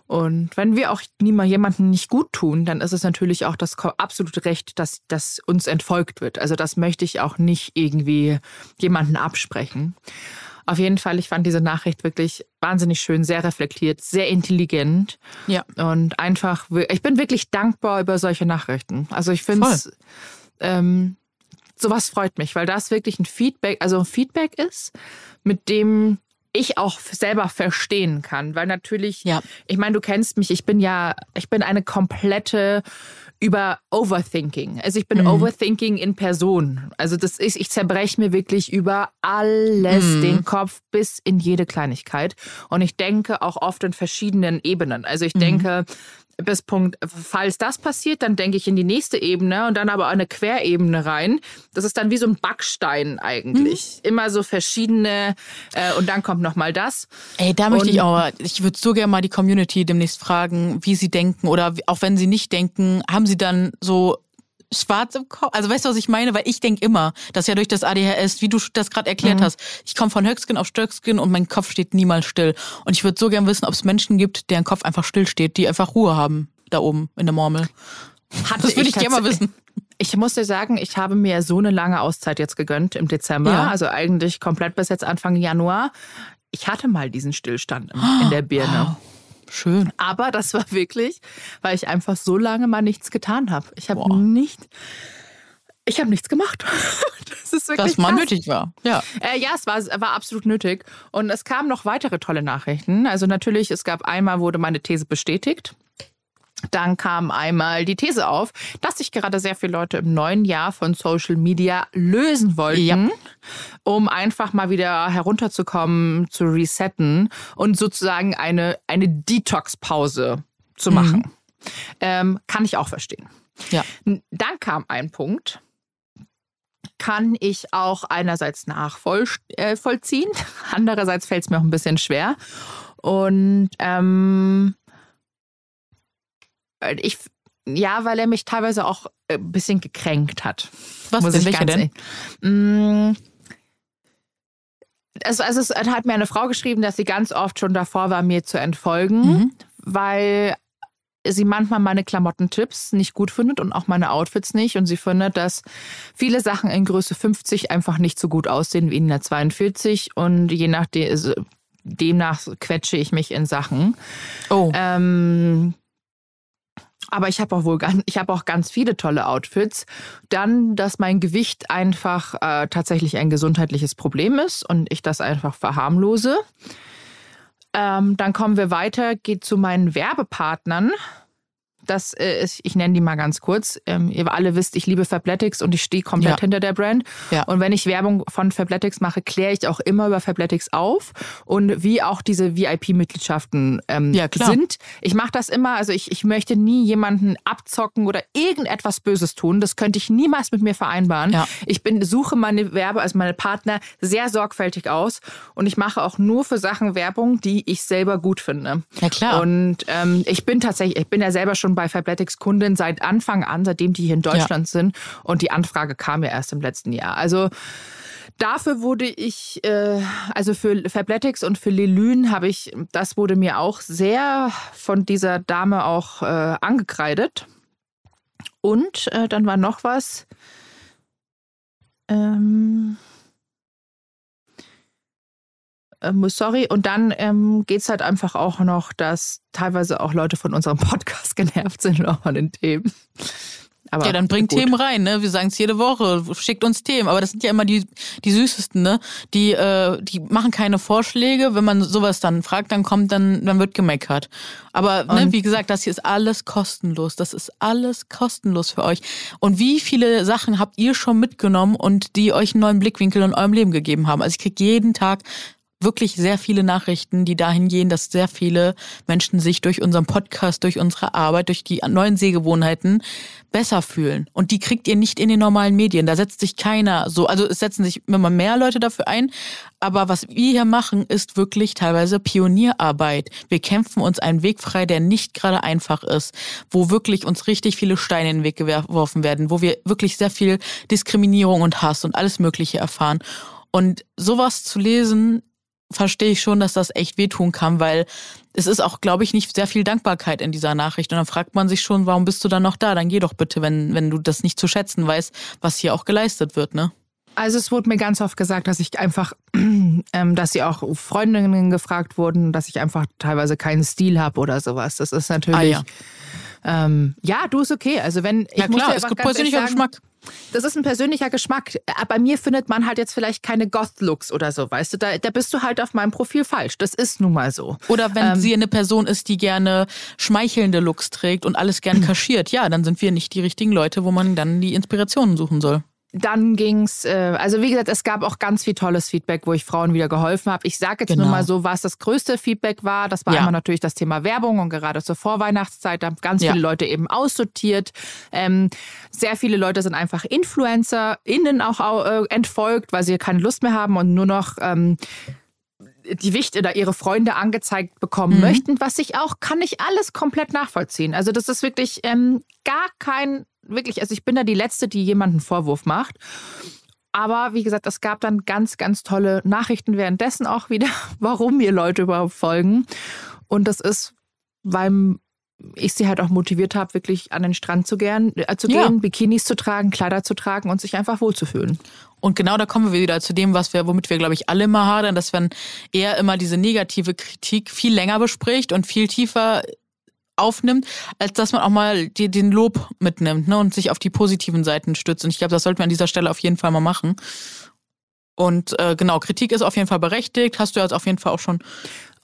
Und wenn wir auch niemand jemanden nicht gut tun, dann ist es natürlich auch das absolute Recht, dass, dass uns entfolgt wird. Also das möchte ich auch nicht irgendwie jemanden absprechen. Auf jeden Fall, ich fand diese Nachricht wirklich wahnsinnig schön, sehr reflektiert, sehr intelligent Ja. und einfach, ich bin wirklich dankbar über solche Nachrichten. Also ich finde es, ähm, sowas freut mich, weil das wirklich ein Feedback, also ein Feedback ist, mit dem ich auch selber verstehen kann, weil natürlich, Ja. ich meine, du kennst mich, ich bin ja, ich bin eine komplette über Overthinking. Also ich bin Mhm. Overthinking in Person. Also das ist, ich zerbreche mir wirklich über alles Mhm. den Kopf bis in jede Kleinigkeit. Und ich denke auch oft in verschiedenen Ebenen. Also Mhm. ich denke, bis Punkt, falls das passiert, dann denke ich in die nächste Ebene und dann aber eine Querebene rein. Das ist dann wie so ein Backstein eigentlich. Mhm. Immer so verschiedene äh, und dann kommt noch mal das. Ey, da möchte Und- ich auch, ich würde so gerne mal die Community demnächst fragen, wie sie denken oder auch wenn sie nicht denken, haben sie dann so schwarz im Kopf? Also weißt du, was ich meine? Weil ich denke immer, dass ja durch das ADHS, wie du das gerade erklärt Mhm. hast, ich komme von Höckskin auf Stöckskin und mein Kopf steht niemals still. Und ich würde so gern wissen, ob es Menschen gibt, deren Kopf einfach still steht, die einfach Ruhe haben da oben in der Murmel. Hatte Das würde ich gerne mal wissen. Ich muss dir sagen, ich habe mir so eine lange Auszeit jetzt gegönnt im Dezember. Ja. Also eigentlich komplett bis jetzt Anfang Januar. Ich hatte mal diesen Stillstand in, in der Birne. Schön. Aber das war wirklich, weil ich einfach so lange mal nichts getan habe. Ich habe nicht, ich habe nichts gemacht. Das ist wirklich Was mal nötig war. Ja. Äh, ja, es war, war absolut nötig. Und es kamen noch weitere tolle Nachrichten. Also natürlich, es gab einmal, wurde meine These bestätigt. Dann kam einmal die These auf, dass sich gerade sehr viele Leute im neuen Jahr von Social Media lösen wollten, ja. um einfach mal wieder herunterzukommen, zu resetten und sozusagen eine, eine Detox-Pause zu mhm. machen. Mhm. Ähm, kann ich auch verstehen. Ja. Dann kam ein Punkt, kann ich auch einerseits nachvollziehen, äh, andererseits fällt es mir auch ein bisschen schwer. Und ähm, ich, ja, weil er mich teilweise auch ein äh, bisschen gekränkt hat. Was muss denn, ich ganz denn? Mm, also, also es hat mir eine Frau geschrieben, dass sie ganz oft schon davor war, mir zu entfolgen, mhm. weil sie manchmal meine Klamottentipps nicht gut findet und auch meine Outfits nicht. Und sie findet, dass viele Sachen in Größe 50 einfach nicht so gut aussehen wie in der 42. Und je nachdem, also demnach quetsche ich mich in Sachen. Oh. Ähm, aber ich habe auch wohl ganz, ich habe auch ganz viele tolle Outfits. Dann, dass mein Gewicht einfach äh, tatsächlich ein gesundheitliches Problem ist und ich das einfach verharmlose. Ähm, dann kommen wir weiter, geht zu meinen Werbepartnern das äh, ist, ich nenne die mal ganz kurz. Ähm, ihr alle wisst, ich liebe Fabletics und ich stehe komplett ja. hinter der Brand. Ja. Und wenn ich Werbung von Fabletics mache, kläre ich auch immer über Fabletics auf und wie auch diese VIP-Mitgliedschaften ähm, ja, sind. Ich mache das immer, also ich, ich möchte nie jemanden abzocken oder irgendetwas Böses tun. Das könnte ich niemals mit mir vereinbaren. Ja. Ich bin, suche meine Werbe, also meine Partner sehr sorgfältig aus und ich mache auch nur für Sachen Werbung, die ich selber gut finde. Ja klar. Und ähm, ich bin tatsächlich, ich bin ja selber schon bei Fabletics Kundin seit Anfang an, seitdem die hier in Deutschland ja. sind. Und die Anfrage kam ja erst im letzten Jahr. Also Dafür wurde ich, äh, also für Fabletics und für Lelyn habe ich, das wurde mir auch sehr von dieser Dame auch äh, angekreidet. Und äh, dann war noch was. Ähm, ähm, sorry. Und dann ähm, geht es halt einfach auch noch, dass teilweise auch Leute von unserem Podcast genervt sind auch von den Themen. Aber ja, dann bringt gut. Themen rein, ne? Wir sagen es jede Woche, schickt uns Themen. Aber das sind ja immer die, die süßesten, ne? Die, äh, die machen keine Vorschläge. Wenn man sowas dann fragt, dann kommt, dann, dann wird gemeckert. Aber ne, wie gesagt, das hier ist alles kostenlos. Das ist alles kostenlos für euch. Und wie viele Sachen habt ihr schon mitgenommen und die euch einen neuen Blickwinkel in eurem Leben gegeben haben? Also ich krieg jeden Tag wirklich sehr viele Nachrichten, die dahin gehen, dass sehr viele Menschen sich durch unseren Podcast, durch unsere Arbeit, durch die neuen Sehgewohnheiten besser fühlen. Und die kriegt ihr nicht in den normalen Medien. Da setzt sich keiner so, also es setzen sich immer mehr Leute dafür ein. Aber was wir hier machen, ist wirklich teilweise Pionierarbeit. Wir kämpfen uns einen Weg frei, der nicht gerade einfach ist, wo wirklich uns richtig viele Steine in den Weg geworfen werden, wo wir wirklich sehr viel Diskriminierung und Hass und alles Mögliche erfahren. Und sowas zu lesen, verstehe ich schon, dass das echt wehtun kann, weil es ist auch, glaube ich, nicht sehr viel Dankbarkeit in dieser Nachricht. Und dann fragt man sich schon, warum bist du dann noch da? Dann geh doch bitte, wenn, wenn du das nicht zu schätzen weißt, was hier auch geleistet wird, ne? Also es wurde mir ganz oft gesagt, dass ich einfach, ähm, dass sie auch Freundinnen gefragt wurden, dass ich einfach teilweise keinen Stil habe oder sowas. Das ist natürlich. Ah, ja. Ähm, ja, du ist okay. Also wenn ich ja, klar, es gibt persönlicher Geschmack. Das ist ein persönlicher Geschmack. Äh, bei mir findet man halt jetzt vielleicht keine Goth-Looks oder so, weißt du? Da, da bist du halt auf meinem Profil falsch. Das ist nun mal so. Oder wenn ähm, sie eine Person ist, die gerne schmeichelnde Looks trägt und alles gern kaschiert, ja, dann sind wir nicht die richtigen Leute, wo man dann die Inspirationen suchen soll dann ging's, äh, also wie gesagt, es gab auch ganz viel tolles Feedback, wo ich Frauen wieder geholfen habe. Ich sage jetzt genau. nur mal so, was das größte Feedback war. Das war ja. einmal natürlich das Thema Werbung und gerade zur Vorweihnachtszeit haben ganz ja. viele Leute eben aussortiert. Ähm, sehr viele Leute sind einfach InfluencerInnen auch äh, entfolgt, weil sie keine Lust mehr haben und nur noch ähm, die Wicht oder ihre Freunde angezeigt bekommen mhm. möchten, was ich auch, kann ich alles komplett nachvollziehen. Also das ist wirklich ähm, gar kein wirklich, also ich bin da die Letzte, die jemanden Vorwurf macht. Aber wie gesagt, es gab dann ganz, ganz tolle Nachrichten währenddessen auch wieder, warum mir Leute überhaupt folgen. Und das ist, weil ich sie halt auch motiviert habe, wirklich an den Strand zu, gern, äh, zu gehen, ja. Bikinis zu tragen, Kleider zu tragen und sich einfach wohlzufühlen. Und genau da kommen wir wieder zu dem, was wir, womit wir, glaube ich, alle immer hadern, dass man eher immer diese negative Kritik viel länger bespricht und viel tiefer aufnimmt, als dass man auch mal die, den Lob mitnimmt ne, und sich auf die positiven Seiten stützt. Und ich glaube, das sollten wir an dieser Stelle auf jeden Fall mal machen. Und äh, genau, Kritik ist auf jeden Fall berechtigt. Hast du jetzt auf jeden Fall auch schon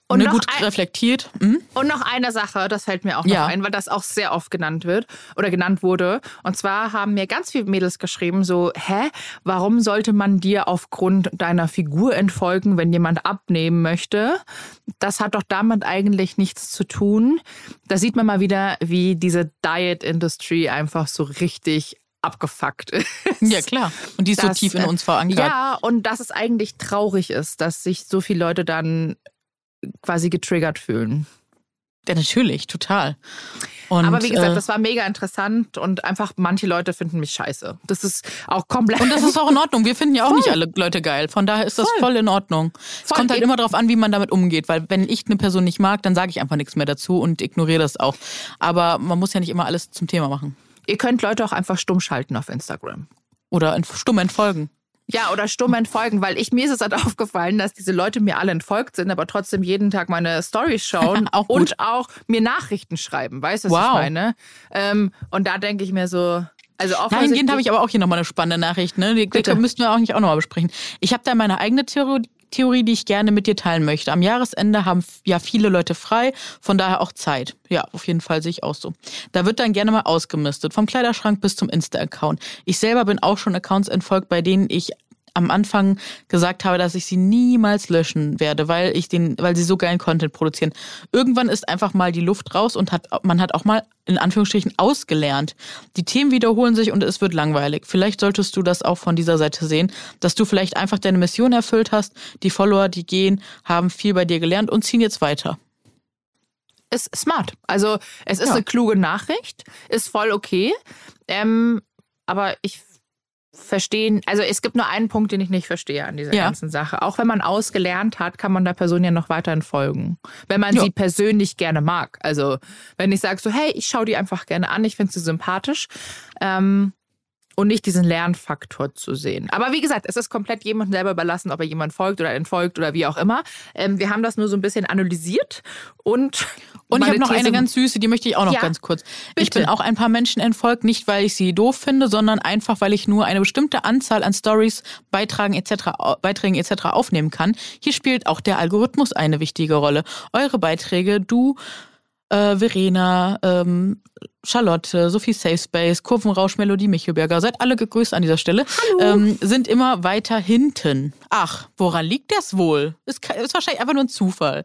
und ne, gut ein, reflektiert. Hm? Und noch eine Sache, das fällt mir auch noch ja. ein, weil das auch sehr oft genannt wird oder genannt wurde. Und zwar haben mir ganz viele Mädels geschrieben, so, hä, warum sollte man dir aufgrund deiner Figur entfolgen, wenn jemand abnehmen möchte? Das hat doch damit eigentlich nichts zu tun. Da sieht man mal wieder, wie diese Diet-Industry einfach so richtig abgefuckt ist. Ja, klar. Und die ist dass, so tief in uns verankert. Ja, und dass es eigentlich traurig ist, dass sich so viele Leute dann quasi getriggert fühlen. Ja, natürlich, total. Und, Aber wie gesagt, äh, das war mega interessant und einfach manche Leute finden mich scheiße. Das ist auch komplett. Und das ist auch in Ordnung. Wir finden ja auch voll. nicht alle Leute geil. Von daher ist das voll, voll in Ordnung. Es kommt halt immer darauf an, wie man damit umgeht. Weil wenn ich eine Person nicht mag, dann sage ich einfach nichts mehr dazu und ignoriere das auch. Aber man muss ja nicht immer alles zum Thema machen. Ihr könnt Leute auch einfach stumm schalten auf Instagram. Oder stumm entfolgen. Ja, oder stumm entfolgen, weil ich mir ist es halt aufgefallen, dass diese Leute mir alle entfolgt sind, aber trotzdem jeden Tag meine Stories schauen auch und auch mir Nachrichten schreiben. Weißt du, was wow. ich meine? Ähm, und da denke ich mir so, also Dahingehend habe ich aber auch hier nochmal eine spannende Nachricht. Ne? Die, die müssten wir auch nicht auch nochmal besprechen. Ich habe da meine eigene Theorie, Theorie, die ich gerne mit dir teilen möchte. Am Jahresende haben ja viele Leute frei, von daher auch Zeit. Ja, auf jeden Fall sehe ich auch so. Da wird dann gerne mal ausgemistet, vom Kleiderschrank bis zum Insta-Account. Ich selber bin auch schon Accounts entfolgt, bei denen ich am Anfang gesagt habe, dass ich sie niemals löschen werde, weil ich den, weil sie so geilen Content produzieren. Irgendwann ist einfach mal die Luft raus und hat, man hat auch mal in Anführungsstrichen ausgelernt. Die Themen wiederholen sich und es wird langweilig. Vielleicht solltest du das auch von dieser Seite sehen, dass du vielleicht einfach deine Mission erfüllt hast. Die Follower, die gehen, haben viel bei dir gelernt und ziehen jetzt weiter ist smart. Also es ist ja. eine kluge Nachricht, ist voll okay. Ähm, aber ich verstehen, also es gibt nur einen Punkt, den ich nicht verstehe an dieser ja. ganzen Sache. Auch wenn man ausgelernt hat, kann man der Person ja noch weiterhin folgen. Wenn man jo. sie persönlich gerne mag. Also wenn ich sage so, hey, ich schaue die einfach gerne an, ich finde sie sympathisch. Ähm, und nicht diesen Lernfaktor zu sehen. Aber wie gesagt, es ist komplett jemandem selber überlassen, ob er jemand folgt oder entfolgt oder wie auch immer. Ähm, wir haben das nur so ein bisschen analysiert und und ich habe noch These eine ganz süße, die möchte ich auch noch ja, ganz kurz. Bitte. Ich bin auch ein paar Menschen entfolgt, nicht weil ich sie doof finde, sondern einfach, weil ich nur eine bestimmte Anzahl an Stories, Beitragen etc., Beiträgen etc. aufnehmen kann. Hier spielt auch der Algorithmus eine wichtige Rolle. Eure Beiträge, du äh, Verena, ähm, Charlotte, Sophie Safe Space, Kurvenrausch, Melodie Michelberger, seid alle gegrüßt an dieser Stelle, ähm, sind immer weiter hinten. Ach, woran liegt das wohl? Ist, ist wahrscheinlich einfach nur ein Zufall.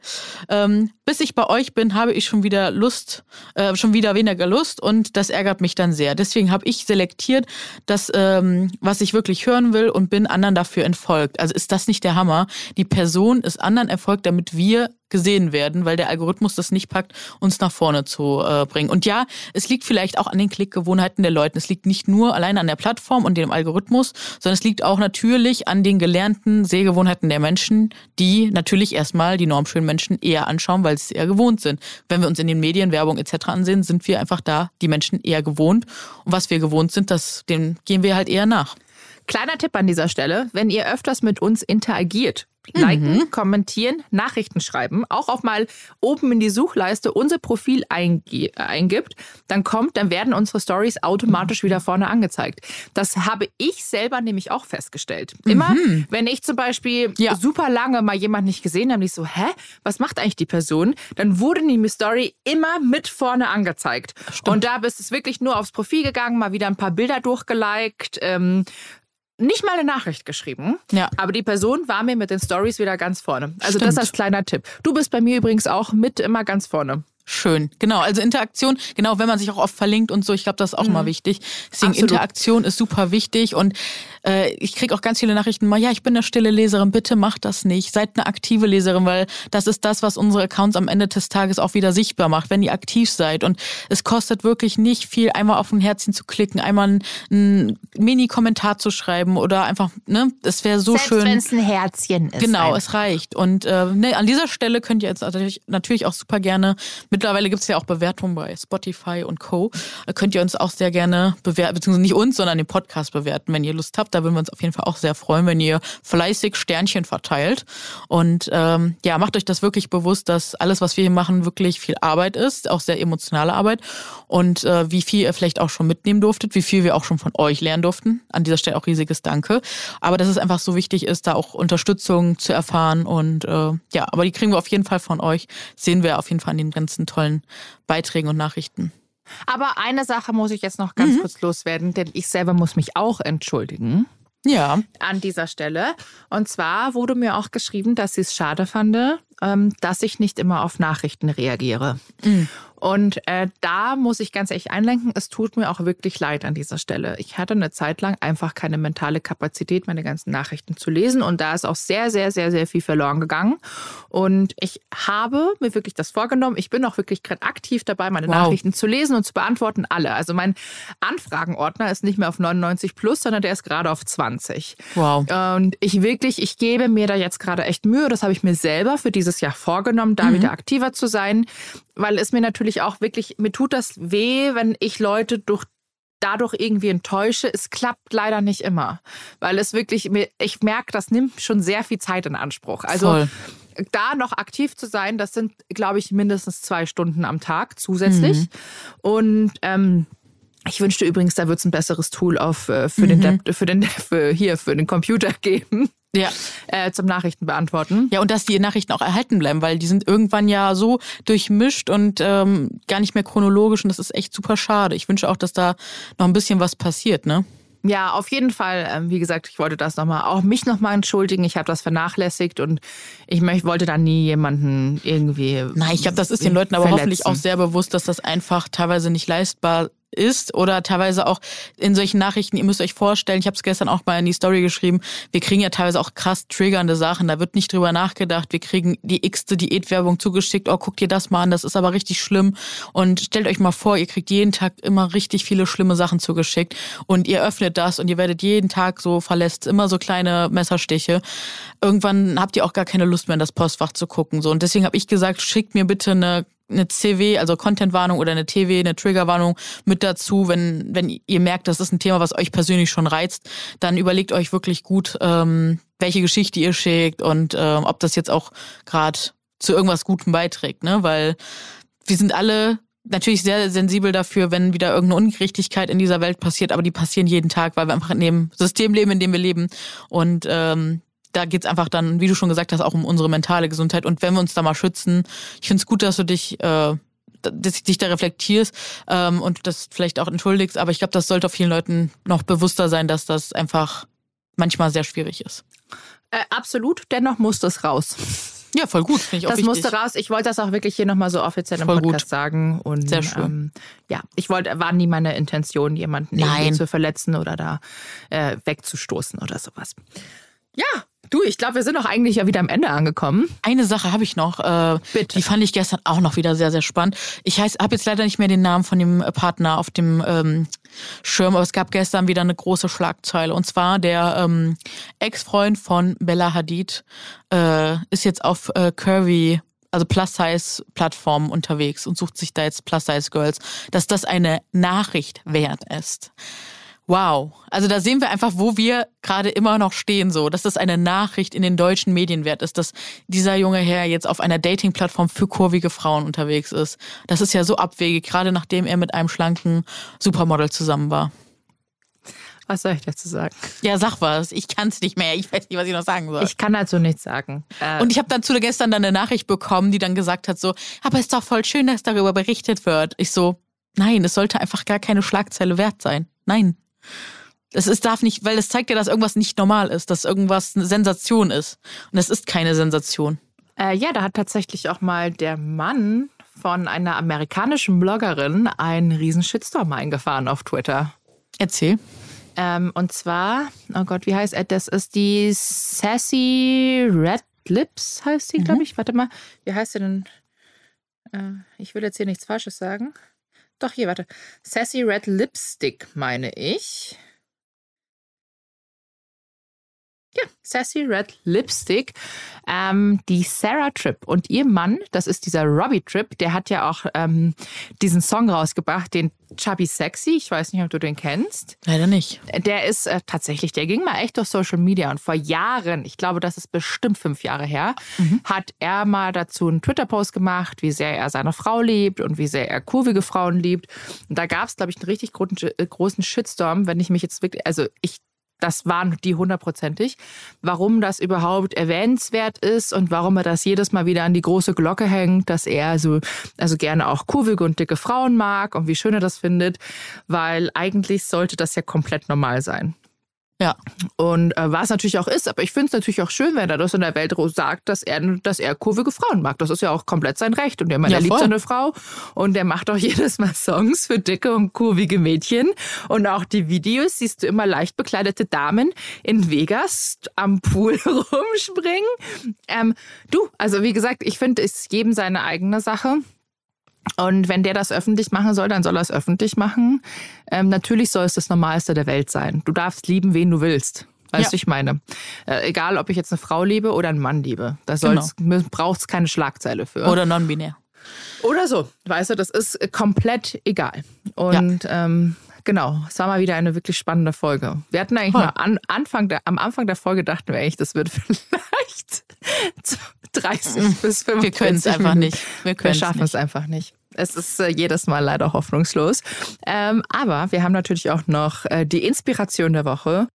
Ähm, bis ich bei euch bin, habe ich schon wieder Lust, äh, schon wieder weniger Lust und das ärgert mich dann sehr. Deswegen habe ich selektiert, das, ähm, was ich wirklich hören will und bin anderen dafür entfolgt. Also ist das nicht der Hammer? Die Person ist anderen erfolgt, damit wir gesehen werden, weil der Algorithmus das nicht packt, uns nach vorne zu äh, bringen. Und ja, es liegt vielleicht auch an den Klickgewohnheiten der Leute. Es liegt nicht nur allein an der Plattform und dem Algorithmus, sondern es liegt auch natürlich an den gelernten Sehgewohnheiten der Menschen, die natürlich erstmal die normschönen Menschen eher anschauen, weil sie es eher gewohnt sind. Wenn wir uns in den Medien, Werbung etc. ansehen, sind wir einfach da die Menschen eher gewohnt. Und was wir gewohnt sind, das, dem gehen wir halt eher nach. Kleiner Tipp an dieser Stelle, wenn ihr öfters mit uns interagiert, liken, mhm. kommentieren, Nachrichten schreiben, auch auf mal oben in die Suchleiste unser Profil eingibt, dann kommt, dann werden unsere Stories automatisch wieder vorne angezeigt. Das habe ich selber nämlich auch festgestellt. Immer, mhm. wenn ich zum Beispiel ja. super lange mal jemand nicht gesehen habe, ich so, hä, was macht eigentlich die Person? Dann wurde die Story immer mit vorne angezeigt. Stimmt. Und da bist es wirklich nur aufs Profil gegangen, mal wieder ein paar Bilder durchgeliked, ähm, nicht mal eine Nachricht geschrieben, ja. aber die Person war mir mit den Stories wieder ganz vorne. Also Stimmt. das als kleiner Tipp. Du bist bei mir übrigens auch mit immer ganz vorne. Schön, genau. Also Interaktion, genau, wenn man sich auch oft verlinkt und so, ich glaube, das ist auch mhm. mal wichtig. Deswegen Absolut. Interaktion ist super wichtig und äh, ich kriege auch ganz viele Nachrichten mal, ja, ich bin eine stille Leserin, bitte macht das nicht. Seid eine aktive Leserin, weil das ist das, was unsere Accounts am Ende des Tages auch wieder sichtbar macht, wenn ihr aktiv seid. Und es kostet wirklich nicht viel, einmal auf ein Herzchen zu klicken, einmal ein, ein Mini-Kommentar zu schreiben oder einfach, ne, es wäre so Selbst schön. wenn es ein Herzchen ist. Genau, einfach. es reicht. Und äh, ne, an dieser Stelle könnt ihr jetzt natürlich, natürlich auch super gerne Mittlerweile gibt es ja auch Bewertungen bei Spotify und Co. Da könnt ihr uns auch sehr gerne bewerten, beziehungsweise nicht uns, sondern den Podcast bewerten, wenn ihr Lust habt. Da würden wir uns auf jeden Fall auch sehr freuen, wenn ihr fleißig Sternchen verteilt. Und ähm, ja, macht euch das wirklich bewusst, dass alles, was wir hier machen, wirklich viel Arbeit ist, auch sehr emotionale Arbeit. Und äh, wie viel ihr vielleicht auch schon mitnehmen durftet, wie viel wir auch schon von euch lernen durften. An dieser Stelle auch riesiges Danke. Aber dass es einfach so wichtig ist, da auch Unterstützung zu erfahren. Und äh, ja, aber die kriegen wir auf jeden Fall von euch. Sehen wir auf jeden Fall an den ganzen tollen Beiträgen und Nachrichten. Aber eine Sache muss ich jetzt noch ganz mhm. kurz loswerden, denn ich selber muss mich auch entschuldigen. Ja. An dieser Stelle. Und zwar wurde mir auch geschrieben, dass sie es schade fand, ähm, dass ich nicht immer auf Nachrichten reagiere. Mhm. Und äh, da muss ich ganz ehrlich einlenken, es tut mir auch wirklich leid an dieser Stelle. Ich hatte eine Zeit lang einfach keine mentale Kapazität, meine ganzen Nachrichten zu lesen. Und da ist auch sehr, sehr, sehr, sehr viel verloren gegangen. Und ich habe mir wirklich das vorgenommen. Ich bin auch wirklich gerade aktiv dabei, meine wow. Nachrichten zu lesen und zu beantworten, alle. Also mein Anfragenordner ist nicht mehr auf 99 plus, sondern der ist gerade auf 20. Wow. Und ich wirklich, ich gebe mir da jetzt gerade echt Mühe. Das habe ich mir selber für dieses Jahr vorgenommen, da mhm. wieder aktiver zu sein weil es mir natürlich auch wirklich, mir tut das weh, wenn ich Leute durch dadurch irgendwie enttäusche. Es klappt leider nicht immer, weil es wirklich, ich merke, das nimmt schon sehr viel Zeit in Anspruch. Also Voll. da noch aktiv zu sein, das sind, glaube ich, mindestens zwei Stunden am Tag zusätzlich. Mhm. Und ähm, ich wünschte übrigens, da wird es ein besseres Tool auf, äh, für, mhm. den, für den für hier für den Computer geben. Ja. Äh, zum Nachrichten beantworten. Ja, und dass die Nachrichten auch erhalten bleiben, weil die sind irgendwann ja so durchmischt und ähm, gar nicht mehr chronologisch und das ist echt super schade. Ich wünsche auch, dass da noch ein bisschen was passiert, ne? Ja, auf jeden Fall. Ähm, wie gesagt, ich wollte das nochmal, auch mich nochmal entschuldigen. Ich habe das vernachlässigt und ich möchte, wollte da nie jemanden irgendwie. Nein, ich glaube, das ist den Leuten aber verletzen. hoffentlich auch sehr bewusst, dass das einfach teilweise nicht leistbar ist oder teilweise auch in solchen Nachrichten, ihr müsst euch vorstellen, ich habe es gestern auch mal in die Story geschrieben, wir kriegen ja teilweise auch krass triggernde Sachen, da wird nicht drüber nachgedacht, wir kriegen die x-te Diätwerbung zugeschickt, oh, guckt ihr das mal an, das ist aber richtig schlimm und stellt euch mal vor, ihr kriegt jeden Tag immer richtig viele schlimme Sachen zugeschickt und ihr öffnet das und ihr werdet jeden Tag so verlässt, immer so kleine Messerstiche. Irgendwann habt ihr auch gar keine Lust mehr in das Postfach zu gucken so und deswegen habe ich gesagt, schickt mir bitte eine eine CW, also Contentwarnung oder eine TW, eine Triggerwarnung mit dazu, wenn, wenn ihr merkt, das ist ein Thema, was euch persönlich schon reizt, dann überlegt euch wirklich gut, ähm, welche Geschichte ihr schickt und ähm, ob das jetzt auch gerade zu irgendwas Gutem beiträgt, ne? Weil wir sind alle natürlich sehr sensibel dafür, wenn wieder irgendeine Ungerechtigkeit in dieser Welt passiert, aber die passieren jeden Tag, weil wir einfach in dem System leben, in dem wir leben. Und ähm, da geht's einfach dann, wie du schon gesagt hast, auch um unsere mentale Gesundheit. Und wenn wir uns da mal schützen, ich finde es gut, dass du dich, äh, dass dich da reflektierst ähm, und das vielleicht auch entschuldigst. Aber ich glaube, das sollte auf vielen Leuten noch bewusster sein, dass das einfach manchmal sehr schwierig ist. Äh, absolut, dennoch muss das raus. Ja, voll gut, finde ich auch Das wichtig. musste raus. Ich wollte das auch wirklich hier nochmal so offiziell im voll Podcast gut. sagen. Und, Sehr schön. Ähm, ja, ich wollte, war nie meine Intention, jemanden zu verletzen oder da äh, wegzustoßen oder sowas. Ja, Du, ich glaube, wir sind doch eigentlich ja wieder am Ende angekommen. Eine Sache habe ich noch. Äh, Bitte. Die fand ich gestern auch noch wieder sehr, sehr spannend. Ich habe jetzt leider nicht mehr den Namen von dem Partner auf dem ähm, Schirm, aber es gab gestern wieder eine große Schlagzeile. Und zwar der ähm, Ex-Freund von Bella Hadid äh, ist jetzt auf äh, Curvy also Plus-Size-Plattformen unterwegs und sucht sich da jetzt Plus-Size-Girls, dass das eine Nachricht wert ist. Wow. Also da sehen wir einfach, wo wir gerade immer noch stehen, so, dass das eine Nachricht in den deutschen Medien wert ist, dass dieser junge Herr jetzt auf einer Dating-Plattform für kurvige Frauen unterwegs ist. Das ist ja so abwegig, gerade nachdem er mit einem schlanken Supermodel zusammen war. Was soll ich dazu sagen? Ja, sag was. Ich kann es nicht mehr. Ich weiß nicht, was ich noch sagen soll. Ich kann dazu nichts sagen. Äh und ich habe dazu gestern dann eine Nachricht bekommen, die dann gesagt hat so, aber es ist doch voll schön, dass darüber berichtet wird. Ich so, nein, es sollte einfach gar keine Schlagzeile wert sein. Nein. Es ist, darf nicht, weil es zeigt ja, dass irgendwas nicht normal ist, dass irgendwas eine Sensation ist. Und es ist keine Sensation. Äh, ja, da hat tatsächlich auch mal der Mann von einer amerikanischen Bloggerin einen riesen Shitstorm eingefahren auf Twitter. Erzähl. Ähm, und zwar, oh Gott, wie heißt er? Das ist die Sassy Red Lips, heißt sie, mhm. glaube ich. Warte mal, wie heißt sie denn? Äh, ich will jetzt hier nichts Falsches sagen. Doch, hier, warte. Sassy Red Lipstick, meine ich. Ja, Sassy Red Lipstick. Ähm, die Sarah Tripp und ihr Mann, das ist dieser Robbie Tripp, der hat ja auch ähm, diesen Song rausgebracht, den Chubby Sexy. Ich weiß nicht, ob du den kennst. Leider nicht. Der ist äh, tatsächlich, der ging mal echt durch Social Media und vor Jahren, ich glaube, das ist bestimmt fünf Jahre her, mhm. hat er mal dazu einen Twitter-Post gemacht, wie sehr er seine Frau liebt und wie sehr er kurvige Frauen liebt. Und da gab es, glaube ich, einen richtig großen Shitstorm, wenn ich mich jetzt wirklich, also ich das waren die hundertprozentig. Warum das überhaupt erwähnenswert ist und warum er das jedes Mal wieder an die große Glocke hängt, dass er so, also gerne auch kurvige und dicke Frauen mag und wie schön er das findet, weil eigentlich sollte das ja komplett normal sein. Ja. Und äh, was natürlich auch ist, aber ich finde es natürlich auch schön, wenn er das in der Welt sagt, dass er, dass er kurvige Frauen mag. Das ist ja auch komplett sein Recht. Und er, ja, er liebt seine Frau und er macht auch jedes Mal Songs für dicke und kurvige Mädchen. Und auch die Videos siehst du immer leicht bekleidete Damen in Vegas am Pool rumspringen. Ähm, du, also wie gesagt, ich finde, es ist jedem seine eigene Sache. Und wenn der das öffentlich machen soll, dann soll er es öffentlich machen. Ähm, natürlich soll es das Normalste der Welt sein. Du darfst lieben, wen du willst. Weißt ja. du, ich meine. Äh, egal, ob ich jetzt eine Frau liebe oder einen Mann liebe. Da genau. braucht es keine Schlagzeile für. Oder non-binär. Oder so. Weißt du, das ist komplett egal. Und ja. ähm, genau, es war mal wieder eine wirklich spannende Folge. Wir hatten eigentlich mal an, Anfang der, am Anfang der Folge dachten wir eigentlich, das wird vielleicht 30 bis 45 Wir können es einfach nicht. Wir, wir schaffen es einfach nicht. Es ist äh, jedes Mal leider hoffnungslos. Ähm, aber wir haben natürlich auch noch äh, die Inspiration der Woche.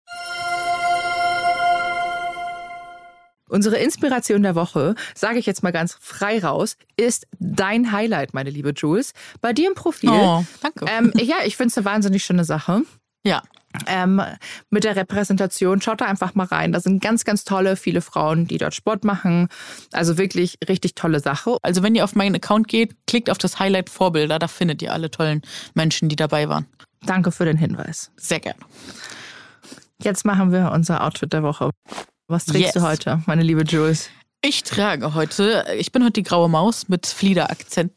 Unsere Inspiration der Woche, sage ich jetzt mal ganz frei raus, ist dein Highlight, meine liebe Jules. Bei dir im Profil. Oh, danke. Ähm, ja, ich finde es eine wahnsinnig schöne Sache. Ja. Ähm, mit der Repräsentation, schaut da einfach mal rein. Da sind ganz, ganz tolle, viele Frauen, die dort Sport machen. Also wirklich richtig tolle Sache. Also wenn ihr auf meinen Account geht, klickt auf das Highlight Vorbilder, da findet ihr alle tollen Menschen, die dabei waren. Danke für den Hinweis. Sehr gerne. Jetzt machen wir unser Outfit der Woche. Was trägst yes. du heute, meine liebe Jules? Ich trage heute, ich bin heute die graue Maus mit Flieder-Akzent.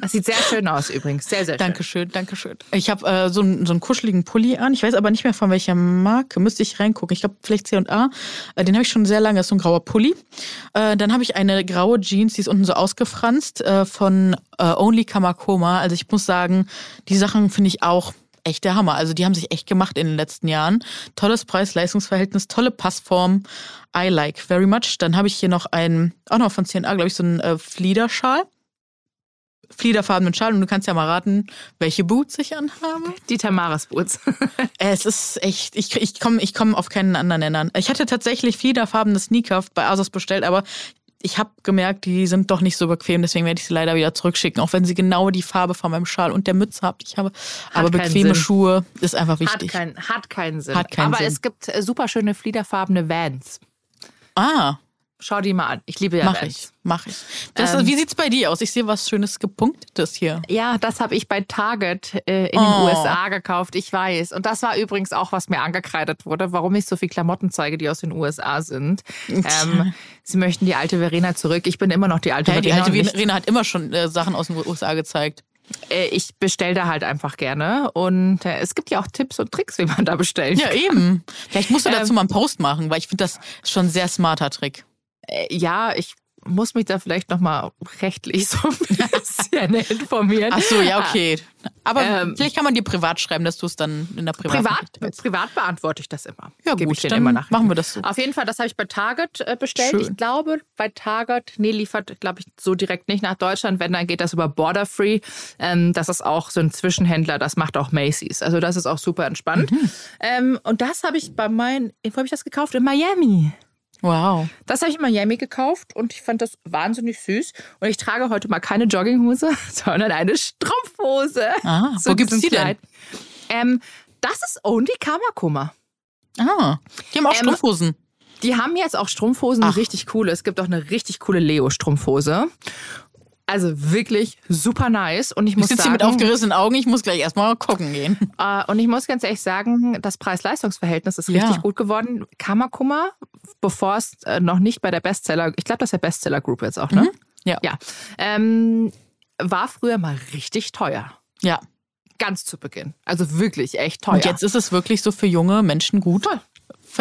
Das sieht sehr schön aus übrigens. Sehr, sehr schön. Dankeschön, Dankeschön. Ich habe äh, so, einen, so einen kuscheligen Pulli an. Ich weiß aber nicht mehr von welcher Marke. Müsste ich reingucken. Ich glaube vielleicht C&A. Äh, den habe ich schon sehr lange. Das ist so ein grauer Pulli. Äh, dann habe ich eine graue Jeans, die ist unten so ausgefranst äh, von äh, Only Kamakoma. Also ich muss sagen, die Sachen finde ich auch echt der Hammer. Also die haben sich echt gemacht in den letzten Jahren. Tolles Preis-Leistungsverhältnis, tolle Passform. I like very much. Dann habe ich hier noch einen, auch noch von CNA, glaube ich, so einen äh, Fliederschal. Fliederfarbenen Schal und du kannst ja mal raten, welche Boots ich anhabe. Die Tamaras Boots. es ist echt, ich, ich komme ich komm auf keinen anderen Nennern. Ich hatte tatsächlich fliederfarbene Sneaker bei Asos bestellt, aber ich habe gemerkt, die sind doch nicht so bequem, deswegen werde ich sie leider wieder zurückschicken, auch wenn sie genau die Farbe von meinem Schal und der Mütze habt. Ich habe hat aber bequeme Sinn. Schuhe ist einfach wichtig. Hat, kein, hat keinen Sinn. Hat keinen aber Sinn. es gibt äh, super schöne fliederfarbene Vans. Ah, Schau die mal an. Ich liebe ja Mach Bands. ich, mach ich. Das, ähm, wie sieht's bei dir aus? Ich sehe was Schönes gepunktetes hier. Ja, das habe ich bei Target äh, in oh. den USA gekauft, ich weiß. Und das war übrigens auch, was mir angekreidet wurde, warum ich so viel Klamotten zeige, die aus den USA sind. Ähm, sie möchten die alte Verena zurück. Ich bin immer noch die alte ja, Verena. Die alte Verena hat immer schon äh, Sachen aus den USA gezeigt äh, ich bestelle da halt einfach gerne. Und äh, es gibt ja auch Tipps und Tricks, wie man da bestellt. Ja, eben. Vielleicht musst du dazu ähm, mal einen Post machen, weil ich finde das schon ein sehr smarter Trick. Äh, ja, ich muss mich da vielleicht nochmal rechtlich so ein bisschen informieren. Ach so, ja, okay. Aber ähm, vielleicht kann man dir privat schreiben, dass du es dann in der Privat Privat, privat beantworte ich das immer. Ja, Gebe gut, ich dann immer nach. machen wir das so. Auf jeden Fall, das habe ich bei Target äh, bestellt. Schön. Ich glaube, bei Target, nee, liefert, glaube ich, so direkt nicht nach Deutschland. Wenn, dann geht das über Border Free. Ähm, das ist auch so ein Zwischenhändler, das macht auch Macy's. Also das ist auch super entspannt. Mhm. Ähm, und das habe ich bei meinen, wo habe ich das gekauft? In Miami. Wow. Das habe ich in Miami gekauft und ich fand das wahnsinnig süß. Und ich trage heute mal keine Jogginghose, sondern eine Strumpfhose. Ah, wo gibt es die denn? Ähm, das ist Only Kamakuma. Ah, die haben auch ähm, Strumpfhosen. Die haben jetzt auch Strumpfhosen, Ach. richtig coole. Es gibt auch eine richtig coole Leo-Strumpfhose. Also wirklich super nice. Und ich muss ich sitze hier mit aufgerissenen Augen, ich muss gleich erstmal gucken gehen. Äh, und ich muss ganz ehrlich sagen, das Preis-Leistungs-Verhältnis ist richtig ja. gut geworden. Kamakuma, bevor es äh, noch nicht bei der Bestseller, ich glaube, das ist der Bestseller Group jetzt auch, ne? Mhm. Ja. ja. Ähm, war früher mal richtig teuer. Ja. Ganz zu Beginn. Also wirklich echt teuer. Und jetzt ist es wirklich so für junge Menschen gut. Voll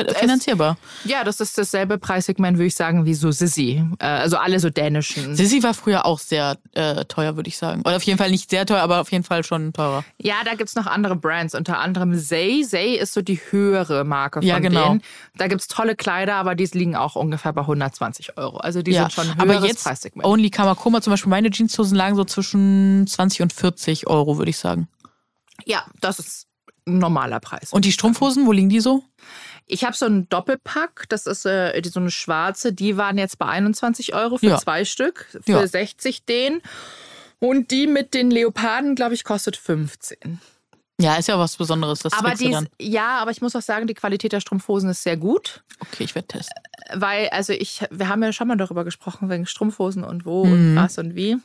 finanzierbar. Es, ja, das ist dasselbe Preissegment, würde ich sagen, wie so Sissy. Äh, also alle so dänischen. Sissy war früher auch sehr äh, teuer, würde ich sagen. Oder auf jeden Fall nicht sehr teuer, aber auf jeden Fall schon teurer. Ja, da gibt es noch andere Brands, unter anderem Zay. Zay ist so die höhere Marke von ja, genau. denen. Da gibt es tolle Kleider, aber die liegen auch ungefähr bei 120 Euro. Also die ja, sind schon höheres aber jetzt Preissegment. Only Kamakoma, zum Beispiel meine Jeanshosen lagen so zwischen 20 und 40 Euro, würde ich sagen. Ja, das ist ein normaler Preis. Und die Strumpfhosen, wo liegen die so? Ich habe so einen Doppelpack, das ist äh, so eine schwarze, die waren jetzt bei 21 Euro für ja. zwei Stück, für ja. 60 den. Und die mit den Leoparden, glaube ich, kostet 15. Ja, ist ja was Besonderes. Das aber die ist, ja, aber ich muss auch sagen, die Qualität der Strumpfhosen ist sehr gut. Okay, ich werde testen. Weil, also ich, wir haben ja schon mal darüber gesprochen, wegen Strumpfhosen und wo mhm. und was und wie.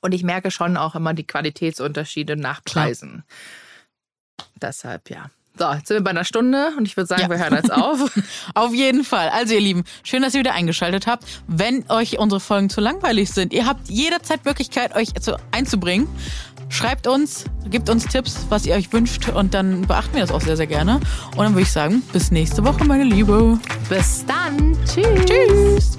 Und ich merke schon auch immer die Qualitätsunterschiede nach Preisen. Klar. Deshalb, ja. So, jetzt sind wir bei einer Stunde und ich würde sagen, ja. wir hören jetzt auf. auf jeden Fall. Also ihr Lieben, schön, dass ihr wieder eingeschaltet habt. Wenn euch unsere Folgen zu langweilig sind, ihr habt jederzeit Möglichkeit, euch zu, einzubringen. Schreibt uns, gebt uns Tipps, was ihr euch wünscht und dann beachten wir das auch sehr, sehr gerne. Und dann würde ich sagen, bis nächste Woche, meine Liebe. Bis dann. Tschüss. Tschüss.